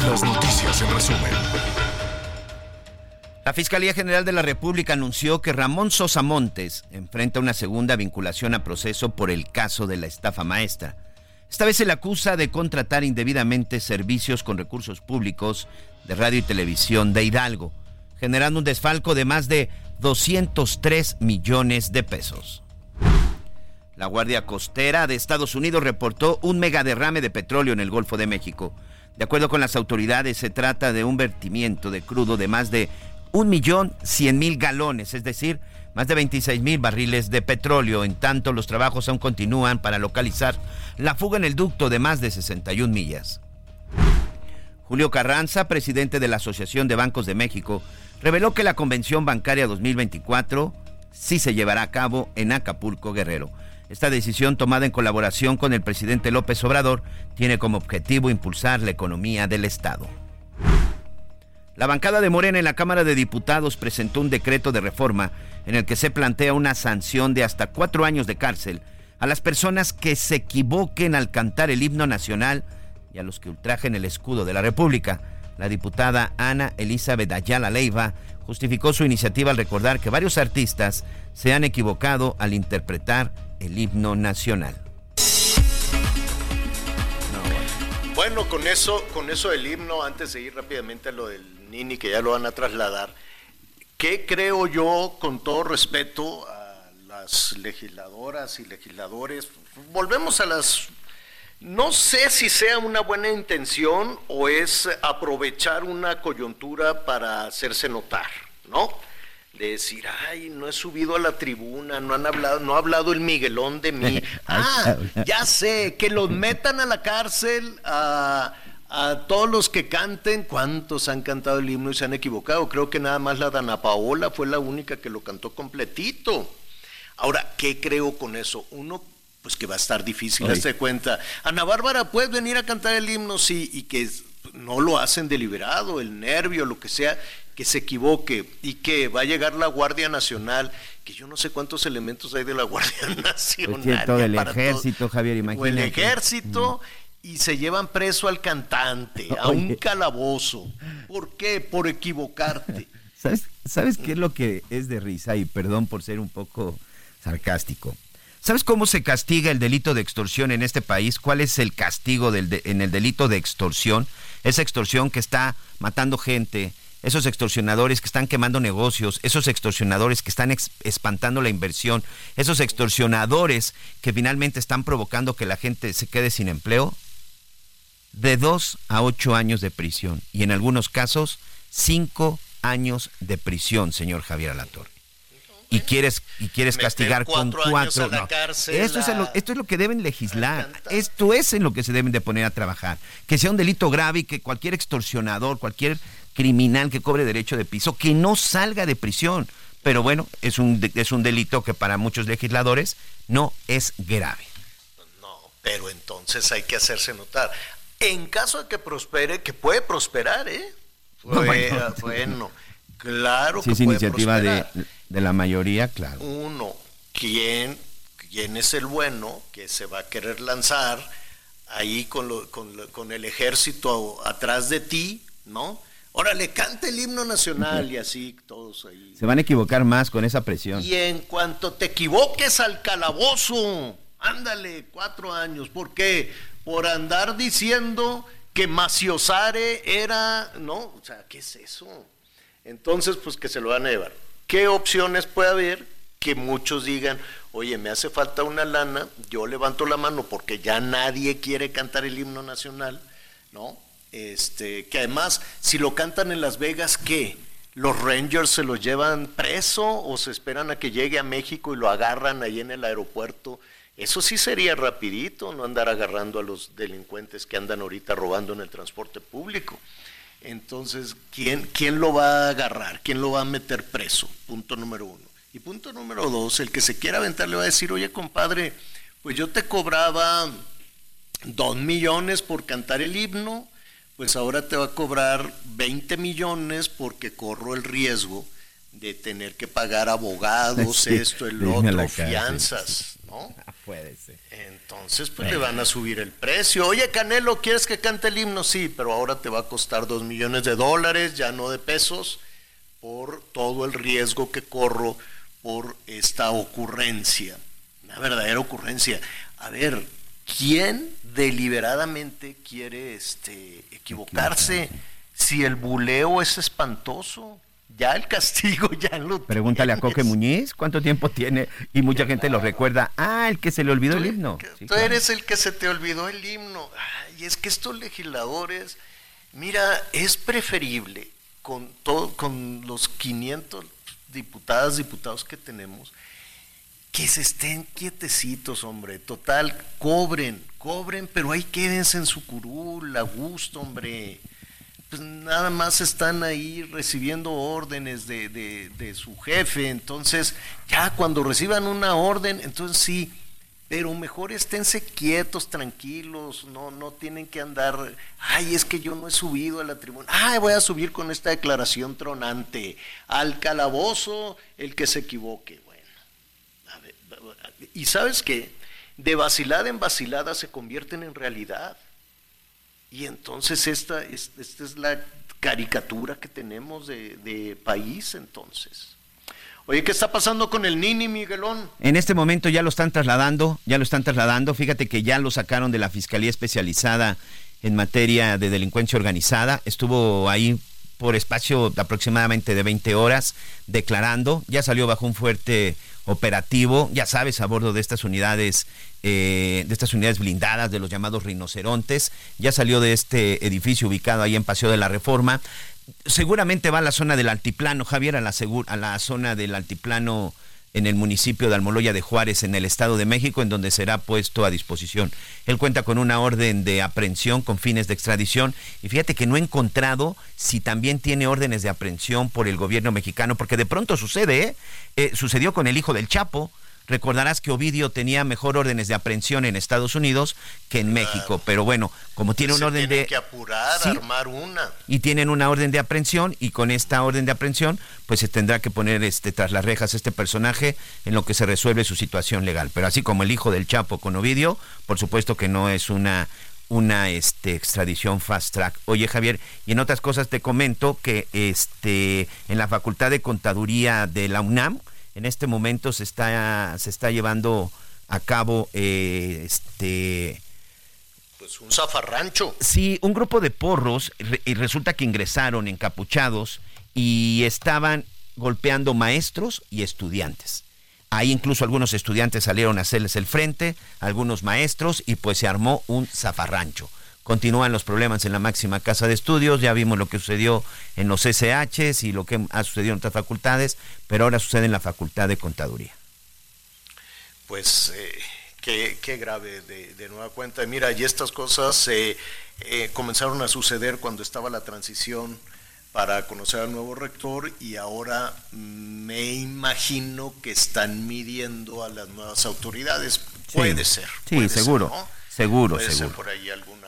Las noticias en resumen. La Fiscalía General de la República anunció que Ramón Sosa Montes enfrenta una segunda vinculación a proceso por el caso de la estafa maestra. Esta vez se le acusa de contratar indebidamente servicios con recursos públicos de radio y televisión de Hidalgo, generando un desfalco de más de 203 millones de pesos. La Guardia Costera de Estados Unidos reportó un megaderrame de petróleo en el Golfo de México. De acuerdo con las autoridades, se trata de un vertimiento de crudo de más de 1.100.000 galones, es decir, más de 26.000 barriles de petróleo. En tanto, los trabajos aún continúan para localizar la fuga en el ducto de más de 61 millas. Julio Carranza, presidente de la Asociación de Bancos de México, reveló que la Convención Bancaria 2024 sí se llevará a cabo en Acapulco, Guerrero. Esta decisión tomada en colaboración con el presidente López Obrador tiene como objetivo impulsar la economía del Estado. La bancada de Morena en la Cámara de Diputados presentó un decreto de reforma en el que se plantea una sanción de hasta cuatro años de cárcel a las personas que se equivoquen al cantar el himno nacional y a los que ultrajen el escudo de la República. La diputada Ana Elizabeth Ayala Leiva justificó su iniciativa al recordar que varios artistas se han equivocado al interpretar el himno nacional. bueno. con eso, con eso del himno, antes de ir rápidamente a lo del Nini, que ya lo van a trasladar, ¿qué creo yo, con todo respeto a las legisladoras y legisladores? Volvemos a las no sé si sea una buena intención o es aprovechar una coyuntura para hacerse notar, ¿no? De decir, ay, no he subido a la tribuna, no han hablado, no ha hablado el Miguelón de mí. ah, ya sé, que los metan a la cárcel a, a todos los que canten. ¿Cuántos han cantado el himno y se han equivocado? Creo que nada más la Dana Paola fue la única que lo cantó completito. Ahora, ¿qué creo con eso? Uno pues que va a estar difícil darse cuenta. Ana Bárbara, ¿puedes venir a cantar el himno? Sí, y que no lo hacen deliberado, el nervio, lo que sea, que se equivoque y que va a llegar la Guardia Nacional, que yo no sé cuántos elementos hay de la Guardia Nacional. El ejército, Javier, imagínate. el ejército y se llevan preso al cantante, a un calabozo. ¿Por qué? Por equivocarte. ¿Sabes, ¿Sabes qué es lo que es de risa? Y perdón por ser un poco sarcástico. ¿Sabes cómo se castiga el delito de extorsión en este país? ¿Cuál es el castigo del en el delito de extorsión? Esa extorsión que está matando gente, esos extorsionadores que están quemando negocios, esos extorsionadores que están espantando la inversión, esos extorsionadores que finalmente están provocando que la gente se quede sin empleo, de dos a ocho años de prisión. Y en algunos casos cinco años de prisión, señor Javier Alatorre y quieres y quieres castigar con cuatro. esto, es lo, esto es lo que deben legislar. Esto es en lo que se deben de poner a trabajar. Que sea un delito grave y que cualquier extorsionador, cualquier criminal que cobre derecho de piso, que no salga de prisión. Pero bueno, es un, es un delito que para muchos legisladores no es grave. No, pero entonces hay que hacerse notar. En caso de que prospere, que puede prosperar, ¿eh? bueno, claro que es iniciativa de de la mayoría, claro. Uno, ¿quién, quién es el bueno que se va a querer lanzar ahí con, lo, con, el ejército atrás de ti, ¿no? Órale, canta el himno nacional y así todos ahí. Se van a equivocar más con esa presión. Y en cuanto te equivoques al calabozo, ándale, cuatro años. ¿Por qué? Por andar diciendo que Maciosare era, ¿no? O sea, ¿qué es eso? Entonces, pues que se lo van a llevar. ¿Qué opciones puede haber? Que muchos digan, oye, me hace falta una lana, yo levanto la mano porque ya nadie quiere cantar el himno nacional, ¿no? Este, que además, si lo cantan en Las Vegas, ¿qué? ¿Los Rangers se lo llevan preso o se esperan a que llegue a México y lo agarran ahí en el aeropuerto? Eso sí sería rapidito, no andar agarrando a los delincuentes que andan ahorita robando en el transporte público. Entonces, ¿quién, ¿quién lo va a agarrar? ¿Quién lo va a meter preso? Punto número uno. Y punto número dos, el que se quiera aventar le va a decir, oye compadre, pues yo te cobraba dos millones por cantar el himno, pues ahora te va a cobrar 20 millones porque corro el riesgo de tener que pagar abogados, esto, el otro, fianzas. ¿No? Puede ser. Entonces, pues le van a subir el precio. Oye, Canelo, ¿quieres que cante el himno? Sí, pero ahora te va a costar dos millones de dólares, ya no de pesos, por todo el riesgo que corro por esta ocurrencia. Una verdadera ocurrencia. A ver, ¿quién deliberadamente quiere este, equivocarse si el buleo es espantoso? Ya el castigo ya lo Pregúntale a Coque Muñiz cuánto tiempo tiene y mucha gente lo recuerda. Ah, el que se le olvidó el himno. tú eres el que se te olvidó el himno. Y es que estos legisladores, mira, es preferible con todo, con los 500 diputadas, diputados que tenemos, que se estén quietecitos, hombre. Total, cobren, cobren, pero ahí quédense en su curul, a gusto, hombre pues nada más están ahí recibiendo órdenes de, de, su jefe, entonces ya cuando reciban una orden, entonces sí, pero mejor esténse quietos, tranquilos, no, no tienen que andar, ay, es que yo no he subido a la tribuna, ay, voy a subir con esta declaración tronante, al calabozo el que se equivoque, bueno. y sabes qué, de vacilada en vacilada se convierten en realidad. Y entonces esta, esta es la caricatura que tenemos de, país entonces. Oye, ¿qué está pasando con el Nini, Miguelón? En este momento ya lo están trasladando, ya lo están trasladando. Fíjate que ya lo sacaron de la Fiscalía Especializada en materia de delincuencia organizada. Estuvo ahí por espacio de aproximadamente de 20 horas declarando. Ya salió bajo un fuerte operativo, ya sabes, a bordo de estas unidades, eh, de estas unidades blindadas, de los llamados rinocerontes. Ya salió de este edificio ubicado ahí en Paseo de la Reforma seguramente va a la zona del altiplano, Javier, a la, a la zona del altiplano en el municipio de Almoloya de Juárez, en el Estado de México, en donde será puesto a disposición. Él cuenta con una orden de aprehensión con fines de extradición y fíjate que no he encontrado si también tiene órdenes de aprehensión por el gobierno mexicano, porque de pronto sucede, ¿eh? eh sucedió con el hijo del Chapo, Recordarás que Ovidio tenía mejor órdenes de aprehensión en Estados Unidos que en México, pero bueno, como tiene una orden de que apurar, armar una y tienen una orden de aprehensión y con esta orden de aprehensión, pues se tendrá que poner este tras las rejas este personaje en lo que se resuelve su situación legal. Pero así como el hijo del Chapo con Ovidio, por supuesto que no es una una este, extradición fast track. Oye Javier, y en otras cosas te comento que este en la Facultad de Contaduría de la UNAM en este momento se está, se está llevando a cabo eh, este pues un zafarrancho. Sí, un grupo de porros y resulta que ingresaron encapuchados y estaban golpeando maestros y estudiantes. Ahí incluso algunos estudiantes salieron a hacerles el frente, algunos maestros y pues se armó un zafarrancho. Continúan los problemas en la máxima casa de estudios, ya vimos lo que sucedió en los SHs y lo que ha sucedido en otras facultades, pero ahora sucede en la Facultad de Contaduría. Pues eh, qué, grave de, nueva cuenta. Mira, y estas cosas eh, eh, comenzaron a suceder cuando estaba la transición para conocer al nuevo rector y ahora me imagino que están midiendo a las nuevas autoridades. Puede ser. Sí, seguro. Seguro, Puede seguro. Ser por ahí alguna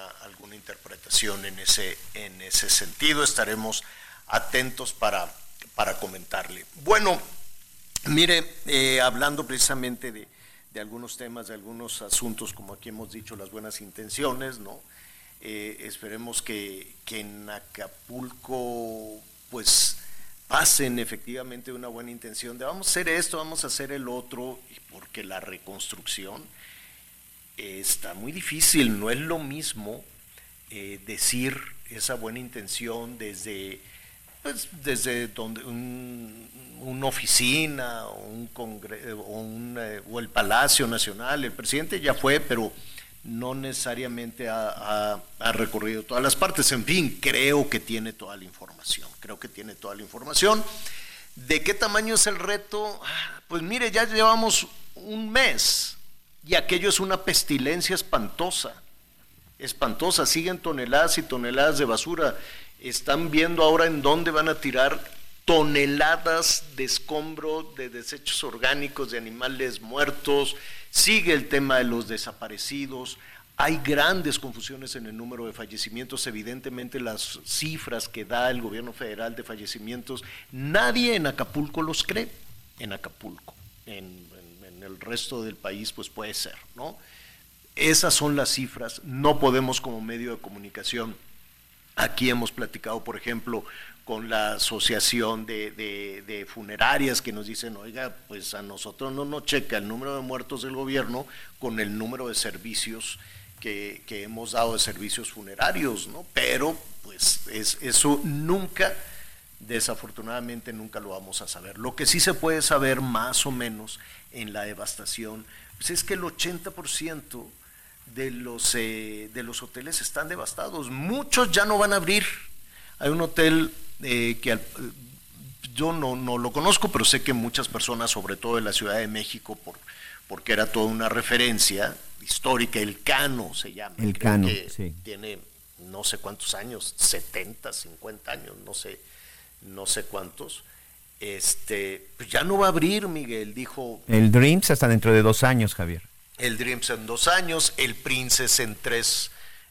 interpretación en ese, en ese sentido. Estaremos atentos para, para comentarle. Bueno, mire, eh, hablando precisamente de, de, algunos temas, de algunos asuntos, como aquí hemos dicho, las buenas intenciones, ¿no? Eh, esperemos que, que en Acapulco, pues, pasen efectivamente una buena intención de vamos a hacer esto, vamos a hacer el otro, porque la reconstrucción está muy difícil, no es lo mismo eh, decir esa buena intención desde, pues, desde donde una oficina o, un o, eh, o, el Palacio Nacional. El presidente ya fue, pero no necesariamente ha, recorrido todas las partes. En fin, creo que tiene toda la información. Creo que tiene toda la información. ¿De qué tamaño es el reto? Ah, pues mire, ya llevamos un mes y aquello es una pestilencia espantosa espantosa, siguen toneladas y toneladas de basura. Están viendo ahora en dónde van a tirar toneladas de escombro, de desechos orgánicos, de animales muertos. Sigue el tema de los desaparecidos. Hay grandes confusiones en el número de fallecimientos. Evidentemente las cifras que da el gobierno federal de fallecimientos, nadie en Acapulco los cree. En Acapulco. En, en el resto del país pues puede ser, ¿no? Esas son las cifras. No podemos como medio de comunicación. Aquí hemos platicado, por ejemplo, con la asociación de, funerarias que nos dicen, oiga, pues a nosotros no nos checa el número de muertos del gobierno con el número de servicios que, hemos dado de servicios funerarios, ¿no? Pero pues es, eso nunca, desafortunadamente nunca lo vamos a saber. Lo que sí se puede saber más o menos en la devastación, pues es que el 80% de los, eh, de los hoteles están devastados. Muchos ya no van a abrir. Hay un hotel eh, que yo no, no, lo conozco, pero sé que muchas personas, sobre todo de la Ciudad de México, por, porque era toda una referencia histórica, el Cano se llama. El Cano, Tiene no sé cuántos años, 70, 50 años, no sé, no sé cuántos. Este, pues ya no va a abrir, Miguel, dijo. El Dreams hasta dentro de dos años, Javier. El Dreams en dos años, el Princess en tres,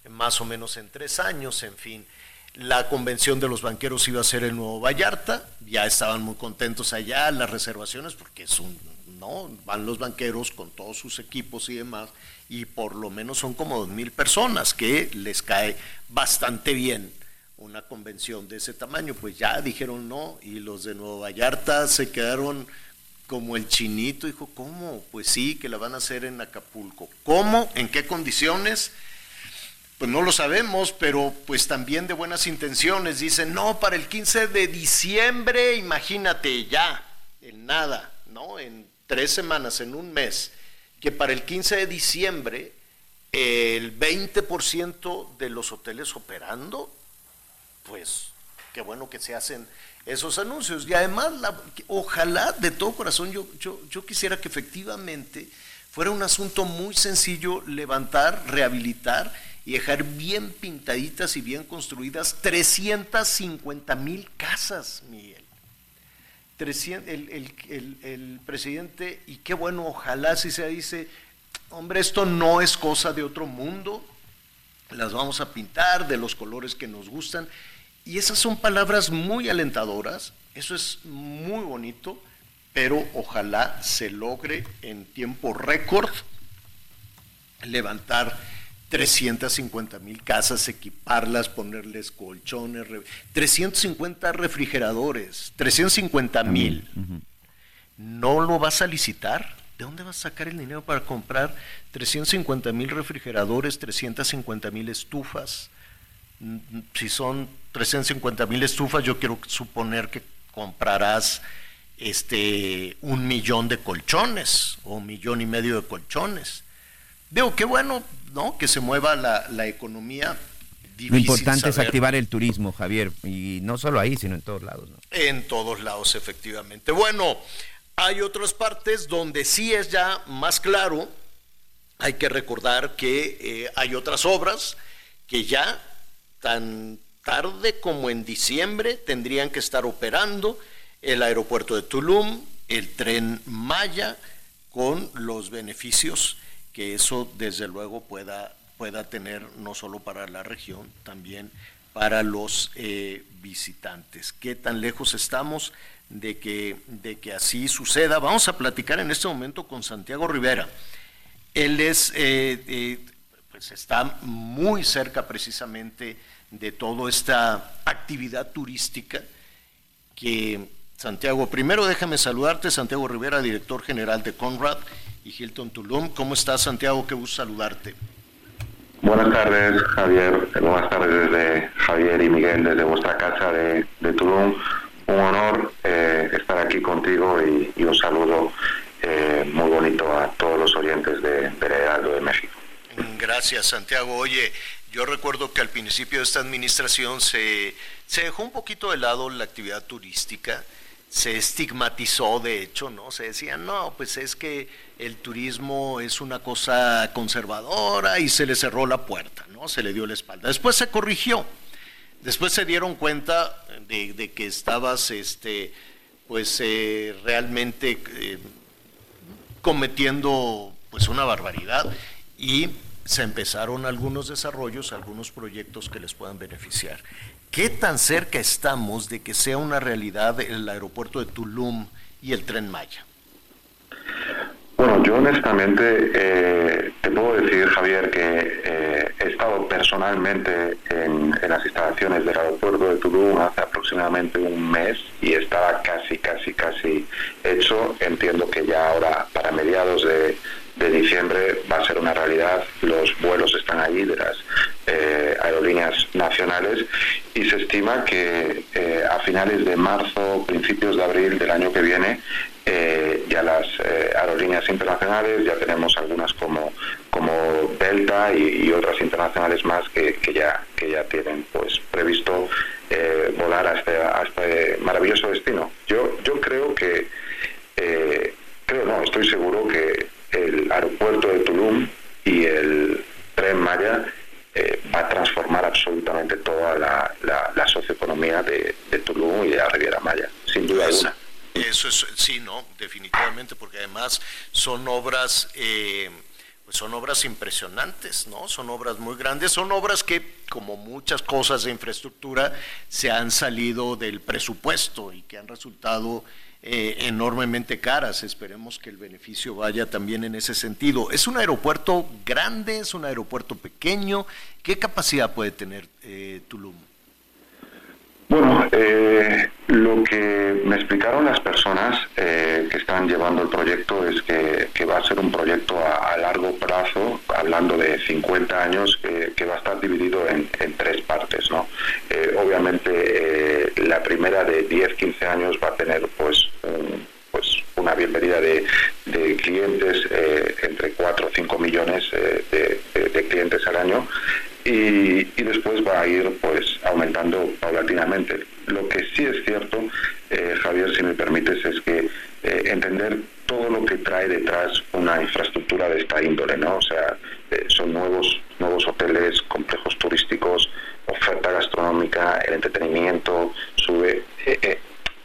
más o menos en tres años, en fin. La convención de los banqueros iba a ser el nuevo Vallarta, ya estaban muy contentos allá, las reservaciones, porque es un, ¿no? Van los banqueros con todos sus equipos y demás, y por lo menos son como dos mil personas, que les cae bastante bien una convención de ese tamaño. Pues ya dijeron no, y los de Nuevo Vallarta se quedaron como el chinito, dijo, ¿cómo? Pues sí, que la van a hacer en Acapulco. ¿Cómo? ¿En qué condiciones? pues no lo sabemos, pero pues también de buenas intenciones. Dicen, no, para el 15 de diciembre, imagínate ya, en nada, ¿no? En tres semanas, en un mes, que para el 15 de diciembre el 20% de los hoteles operando, pues qué bueno que se hacen esos anuncios. Y además, ojalá de todo corazón, yo, yo, yo quisiera que efectivamente fuera un asunto muy sencillo levantar, rehabilitar y dejar bien pintaditas y bien construidas 350 mil casas, Miguel. El, presidente, y qué bueno, ojalá si se dice, hombre, esto no es cosa de otro mundo, las vamos a pintar de los colores que nos gustan, y esas son palabras muy alentadoras, eso es muy bonito, pero ojalá se logre en tiempo récord levantar 350 mil casas, equiparlas, ponerles colchones, 350 refrigeradores, 350 mil. ¿No lo vas a licitar? ¿De dónde vas a sacar el dinero para comprar 350 mil refrigeradores, 350 mil estufas? Si son 350 mil estufas, yo quiero suponer que comprarás este un millón de colchones o un millón y medio de colchones. Digo, qué bueno, ¿no? Que se mueva la, economía. Lo importante es activar el turismo, Javier, y no solo ahí, sino en todos lados. En todos lados, efectivamente. Bueno, hay otras partes donde sí es ya más claro. Hay que recordar que eh, hay otras obras que ya tan tarde como en diciembre tendrían que estar operando el aeropuerto de Tulum, el tren Maya, con los beneficios que eso desde luego pueda, pueda tener no solo para la región, también para los eh, visitantes. ¿Qué tan lejos estamos de que, de que así suceda? Vamos a platicar en este momento con Santiago Rivera. Él es, eh, eh, pues está muy cerca precisamente de toda esta actividad turística que Santiago, primero déjame saludarte, Santiago Rivera, director general de Conrad, y Hilton Tulum. ¿Cómo estás, Santiago? Qué gusto saludarte. Buenas tardes, Javier. Buenas tardes desde Javier y Miguel, desde vuestra casa de, Tulum. Un honor eh, estar aquí contigo y, un saludo eh, muy bonito a todos los oyentes de, de de México. Gracias, Santiago. Oye, yo recuerdo que al principio de esta administración se, se dejó un poquito de lado la actividad turística se estigmatizó, de hecho, ¿no? Se decía, no, pues es que el turismo es una cosa conservadora y se le cerró la puerta, ¿no? Se le dio la espalda. Después se corrigió. Después se dieron cuenta de, que estabas, este, pues eh, realmente eh, cometiendo, pues una barbaridad y se empezaron algunos desarrollos, algunos proyectos que les puedan beneficiar. ¿Qué tan cerca estamos de que sea una realidad el aeropuerto de Tulum y el tren Maya? Bueno, yo honestamente eh, te puedo decir, Javier, que eh, he estado personalmente en, las instalaciones del aeropuerto de Tulum hace aproximadamente un mes y estaba casi, casi, casi hecho. Entiendo que ya ahora, para mediados de, de diciembre, va a ser una realidad. Los vuelos están allí de las eh, aerolíneas nacionales y se estima que eh, a finales de marzo, principios de abril del año que viene, eh, ya las aerolíneas internacionales, ya tenemos algunas como, como Delta y, otras internacionales más que, que, ya, que ya tienen pues previsto volar a este, a este maravilloso destino. Yo, yo creo que, creo no, estoy seguro que el aeropuerto de Tulum y el tren Maya eh, va a transformar absolutamente toda la, la, socioeconomía de, Tulum y de la Riviera Maya, sin duda alguna. Eso es, sí, no, definitivamente, porque además son obras, eh, pues son obras impresionantes, ¿no? Son obras muy grandes, son obras que, como muchas cosas de infraestructura, se han salido del presupuesto y que han resultado eh, enormemente caras. Esperemos que el beneficio vaya también en ese sentido. ¿Es un aeropuerto grande? ¿Es un aeropuerto pequeño? ¿Qué capacidad puede tener eh, Tulum? Bueno, eh, lo que me explicaron las personas eh, que están llevando el proyecto es que, va a ser un proyecto a, largo plazo, hablando de 50 años, que va a estar dividido en, tres partes. ¿no? Eh, obviamente, la primera de 10-15 años va a tener pues, pues una bienvenida de, clientes, entre 4 o 5 millones de, de clientes al año y, después va a ir pues aumentando paulatinamente. Lo que sí es cierto, eh, Javier, si me permites, es que eh, entender todo lo que trae detrás una infraestructura de esta índole, ¿no? O sea, eh, son nuevos, nuevos hoteles, complejos turísticos, oferta gastronómica, el entretenimiento, sube.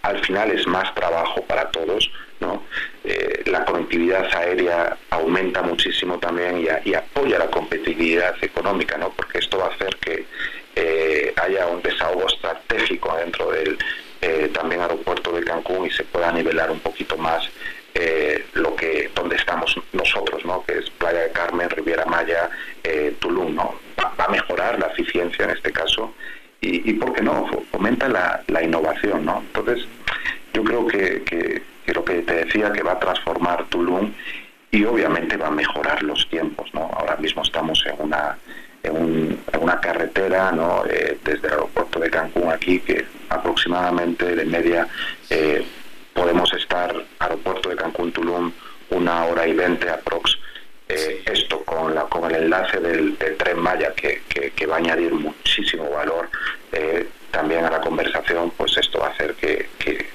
al final es más trabajo para todos, ¿no? la conectividad aérea aumenta muchísimo también y, apoya la competitividad económica, ¿no? porque esto va a hacer que eh, haya un desahogo estratégico dentro del eh, también aeropuerto de Cancún y se pueda nivelar un poquito más eh, lo que donde estamos nosotros, ¿no? que es Playa de Carmen, Riviera Maya, Tulum. ¿no? Va, a mejorar la eficiencia en este caso y, y ¿por qué no? Fomenta la, innovación. ¿no? Entonces, yo creo que que lo que te decía que va a transformar Tulum y obviamente va a mejorar los tiempos. ¿no? Ahora mismo estamos en una, en, una carretera ¿no? Eh, desde el aeropuerto de Cancún aquí que aproximadamente de media eh, podemos estar aeropuerto de Cancún Tulum una hora y veinte aprox. Eh, esto con, la, con el enlace del, tren Maya que, que, va a añadir muchísimo valor también a la conversación, pues esto va a hacer que que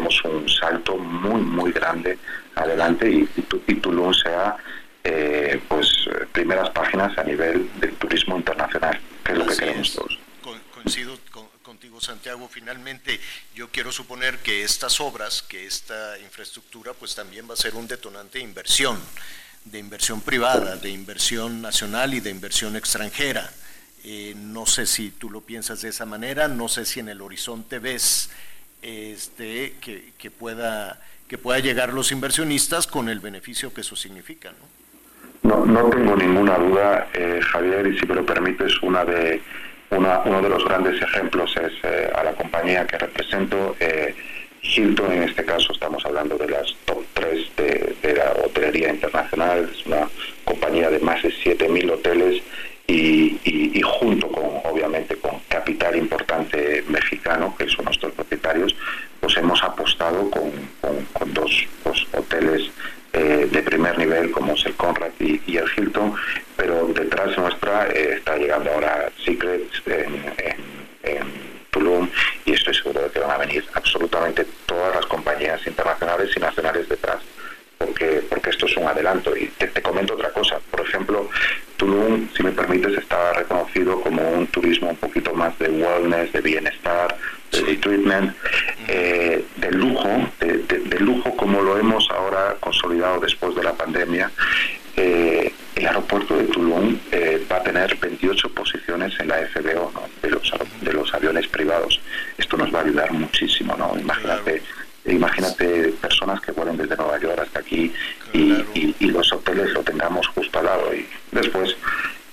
demos un salto muy, muy grande adelante y, y, Tulum sea eh, pues primeras páginas a nivel del turismo internacional, que es lo que queremos todos. coincido contigo, Santiago. Finalmente, yo quiero suponer que estas obras, que esta infraestructura, pues también va a ser un detonante de inversión, de inversión privada, de inversión nacional y de inversión extranjera. Eh, no sé si tú lo piensas de esa manera, no sé si en el horizonte ves este, que, pueda, que pueda llegar los inversionistas con el beneficio que eso significa. ¿no? No, tengo ninguna duda, eh, Javier, y si me lo permites, una de, una, uno de los grandes ejemplos es eh, a la compañía que represento. Eh, Hilton, en este caso estamos hablando de las top 3 de, de la hotelería internacional, es una compañía de más de 7.000 hoteles y, junto con, obviamente, con capital importante mexicano, que son nuestros propietarios, pues hemos apostado con, dos, hoteles eh, de primer nivel como es el Conrad y, el Hilton, pero detrás nuestra eh, está llegando ahora Secrets en, Tulum y estoy seguro de que van a venir absolutamente todas las compañías internacionales y nacionales detrás porque, porque esto es un adelanto. Y te, comento otra cosa. Por ejemplo, Tulum, si me permites, está reconocido como un turismo un poquito más de wellness, de bienestar, de treatment, eh, de lujo, de, lujo como lo hemos ahora consolidado después de la pandemia. Eh, el aeropuerto de Tulum eh, va a tener 28 posiciones en la FBO de, los, de los aviones privados. Esto nos va a ayudar muchísimo, ¿no? Imagínate imagínate personas que vuelen desde Nueva York hasta aquí y, los hoteles lo tengamos justo al lado. Y después,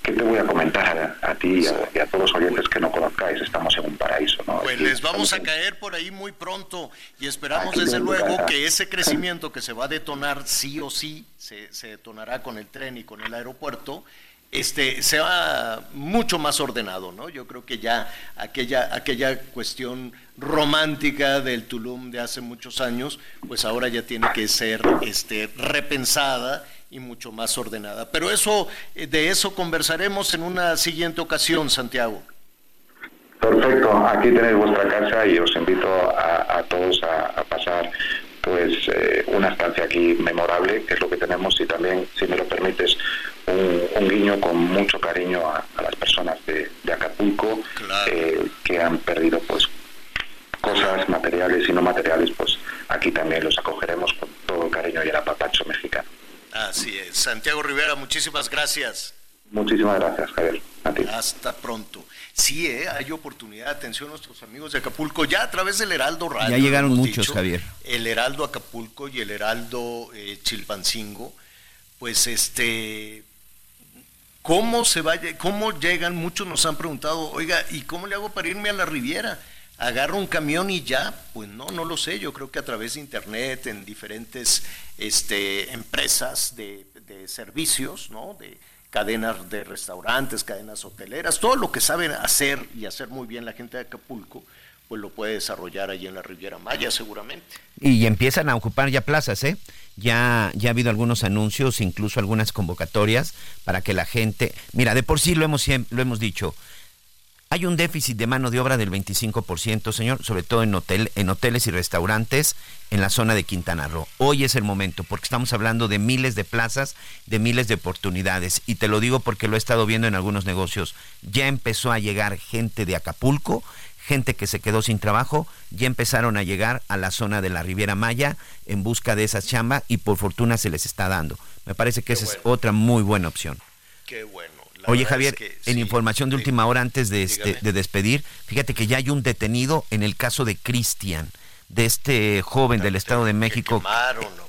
¿qué te voy a comentar a, ti y a, todos los oyentes que no conozcáis? Estamos en un paraíso. ¿no? Pues les vamos a caer por ahí muy pronto y esperamos desde luego que ese crecimiento que se va a detonar sí o sí, se, se detonará con el tren y con el aeropuerto este, sea mucho más ordenado, ¿no? Yo creo que ya aquella, aquella cuestión romántica del Tulum de hace muchos años, pues ahora ya tiene que ser este, repensada y mucho más ordenada. Pero eso, eh, de eso conversaremos en una siguiente ocasión, Santiago. Perfecto, aquí tenéis vuestra casa y os invito a, todos a, pasar pues eh, una estancia aquí memorable, que es lo que tenemos, y también, si me lo permites, un, guiño con mucho cariño a, las personas de, Acapulco eh, que han perdido pues cosas materiales y no materiales, pues aquí también los acogeremos con todo el cariño y el apapacho mexicano. Así es. Santiago Rivera, muchísimas gracias. Muchísimas gracias, Javier. Hasta pronto. Sí, ¿eh? hay oportunidad. Atención a nuestros amigos de Acapulco, ya a través del Heraldo Radio. Ya llegaron muchos, Javier. El Heraldo Acapulco y el Heraldo eh, Chilpancingo. Pues este. ¿Cómo se vaya, cómo llegan? Muchos nos han preguntado, oiga, ¿y cómo le hago para irme a la Riviera? Agarro un camión y ya, pues no, no lo sé, yo creo que a través de internet, en diferentes este, empresas de, servicios, ¿no? de cadenas de restaurantes, cadenas hoteleras, todo lo que saben hacer y hacer muy bien la gente de Acapulco, pues lo puede desarrollar allí en la Riviera Maya seguramente. Y empiezan a ocupar ya plazas, ¿eh? Ya, ya ha habido algunos anuncios, incluso algunas convocatorias para que la gente, mira, de por sí lo hemos, lo hemos dicho, hay un déficit de mano de obra del 25%, señor, sobre todo en, hotel, en hoteles y restaurantes en la zona de Quintana Roo. Hoy es el momento, porque estamos hablando de miles de plazas, de miles de oportunidades. Y te lo digo porque lo he estado viendo en algunos negocios. Ya empezó a llegar gente de Acapulco, gente que se quedó sin trabajo, ya empezaron a llegar a la zona de la Riviera Maya en busca de esa chamba y por fortuna se les está dando. Me parece que esa es otra muy buena opción. Qué bueno. Oye Javier, en información de última hora antes de, este, de despedir, fíjate que ya hay un detenido en el caso de Cristian, de este joven del Estado de México.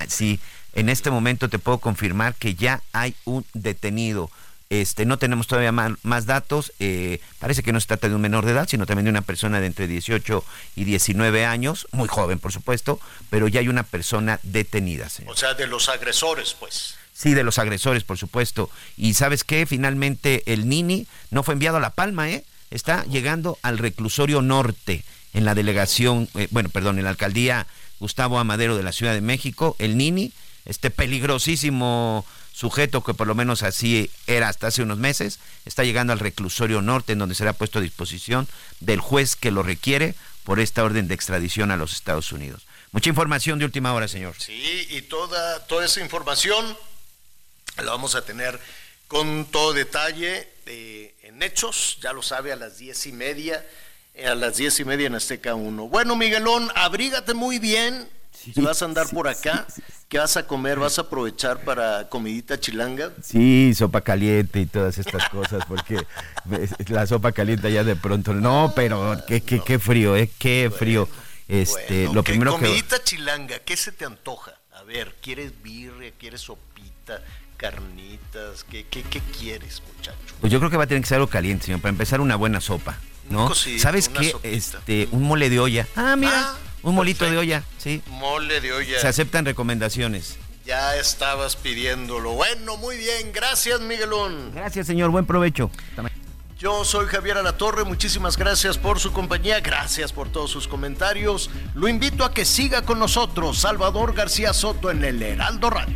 Sí, en este momento te puedo confirmar que ya hay un detenido. Este, no tenemos todavía más, datos. Eh, parece que no se trata de un menor de edad, sino también de una persona de entre 18 y 19 años, muy joven, por supuesto, pero ya hay una persona detenida. O sea, de los agresores, pues. Sí, de los agresores, por supuesto. Y sabes qué, finalmente el Nini no fue enviado a La Palma, ¿eh? Está llegando al reclusorio norte, en la delegación, eh, bueno, perdón, en la alcaldía Gustavo Amadero de la Ciudad de México. El Nini, este peligrosísimo sujeto que por lo menos así era hasta hace unos meses, está llegando al reclusorio norte, en donde será puesto a disposición del juez que lo requiere por esta orden de extradición a los Estados Unidos. Mucha información de última hora, señor. Sí, y toda, toda esa información lo vamos a tener con todo detalle eh, en hechos, ya lo sabe, a las diez y media, eh, a las diez y media en Azteca 1. Bueno, Miguelón, abrígate muy bien. si vas a andar por acá, ¿qué vas a comer? ¿Vas a aprovechar para comidita chilanga? Sí, sopa caliente y todas estas cosas, porque la sopa caliente ya de pronto, no, pero qué, qué, qué frío, ¿eh? Qué frío. Este, lo primero comidita chilanga, ¿qué se te antoja? A ver, ¿quieres birria? ¿Quieres sopita? Carnitas? ¿Qué, qué, quieres, muchacho? Pues yo creo que va a tener que ser algo caliente, señor. Para empezar, una buena sopa, ¿no? ¿Sabes qué? Este, un mole de olla. Ah, mira, ah, un molito de olla, sí. Mole de olla. Se aceptan recomendaciones. Ya estabas pidiéndolo. Bueno, muy bien. Gracias, Miguelón. Gracias, señor. Buen provecho. Yo soy Javier Alatorre, muchísimas gracias por su compañía, gracias por todos sus comentarios. Lo invito a que siga con nosotros, Salvador García Soto, en el Heraldo Radio.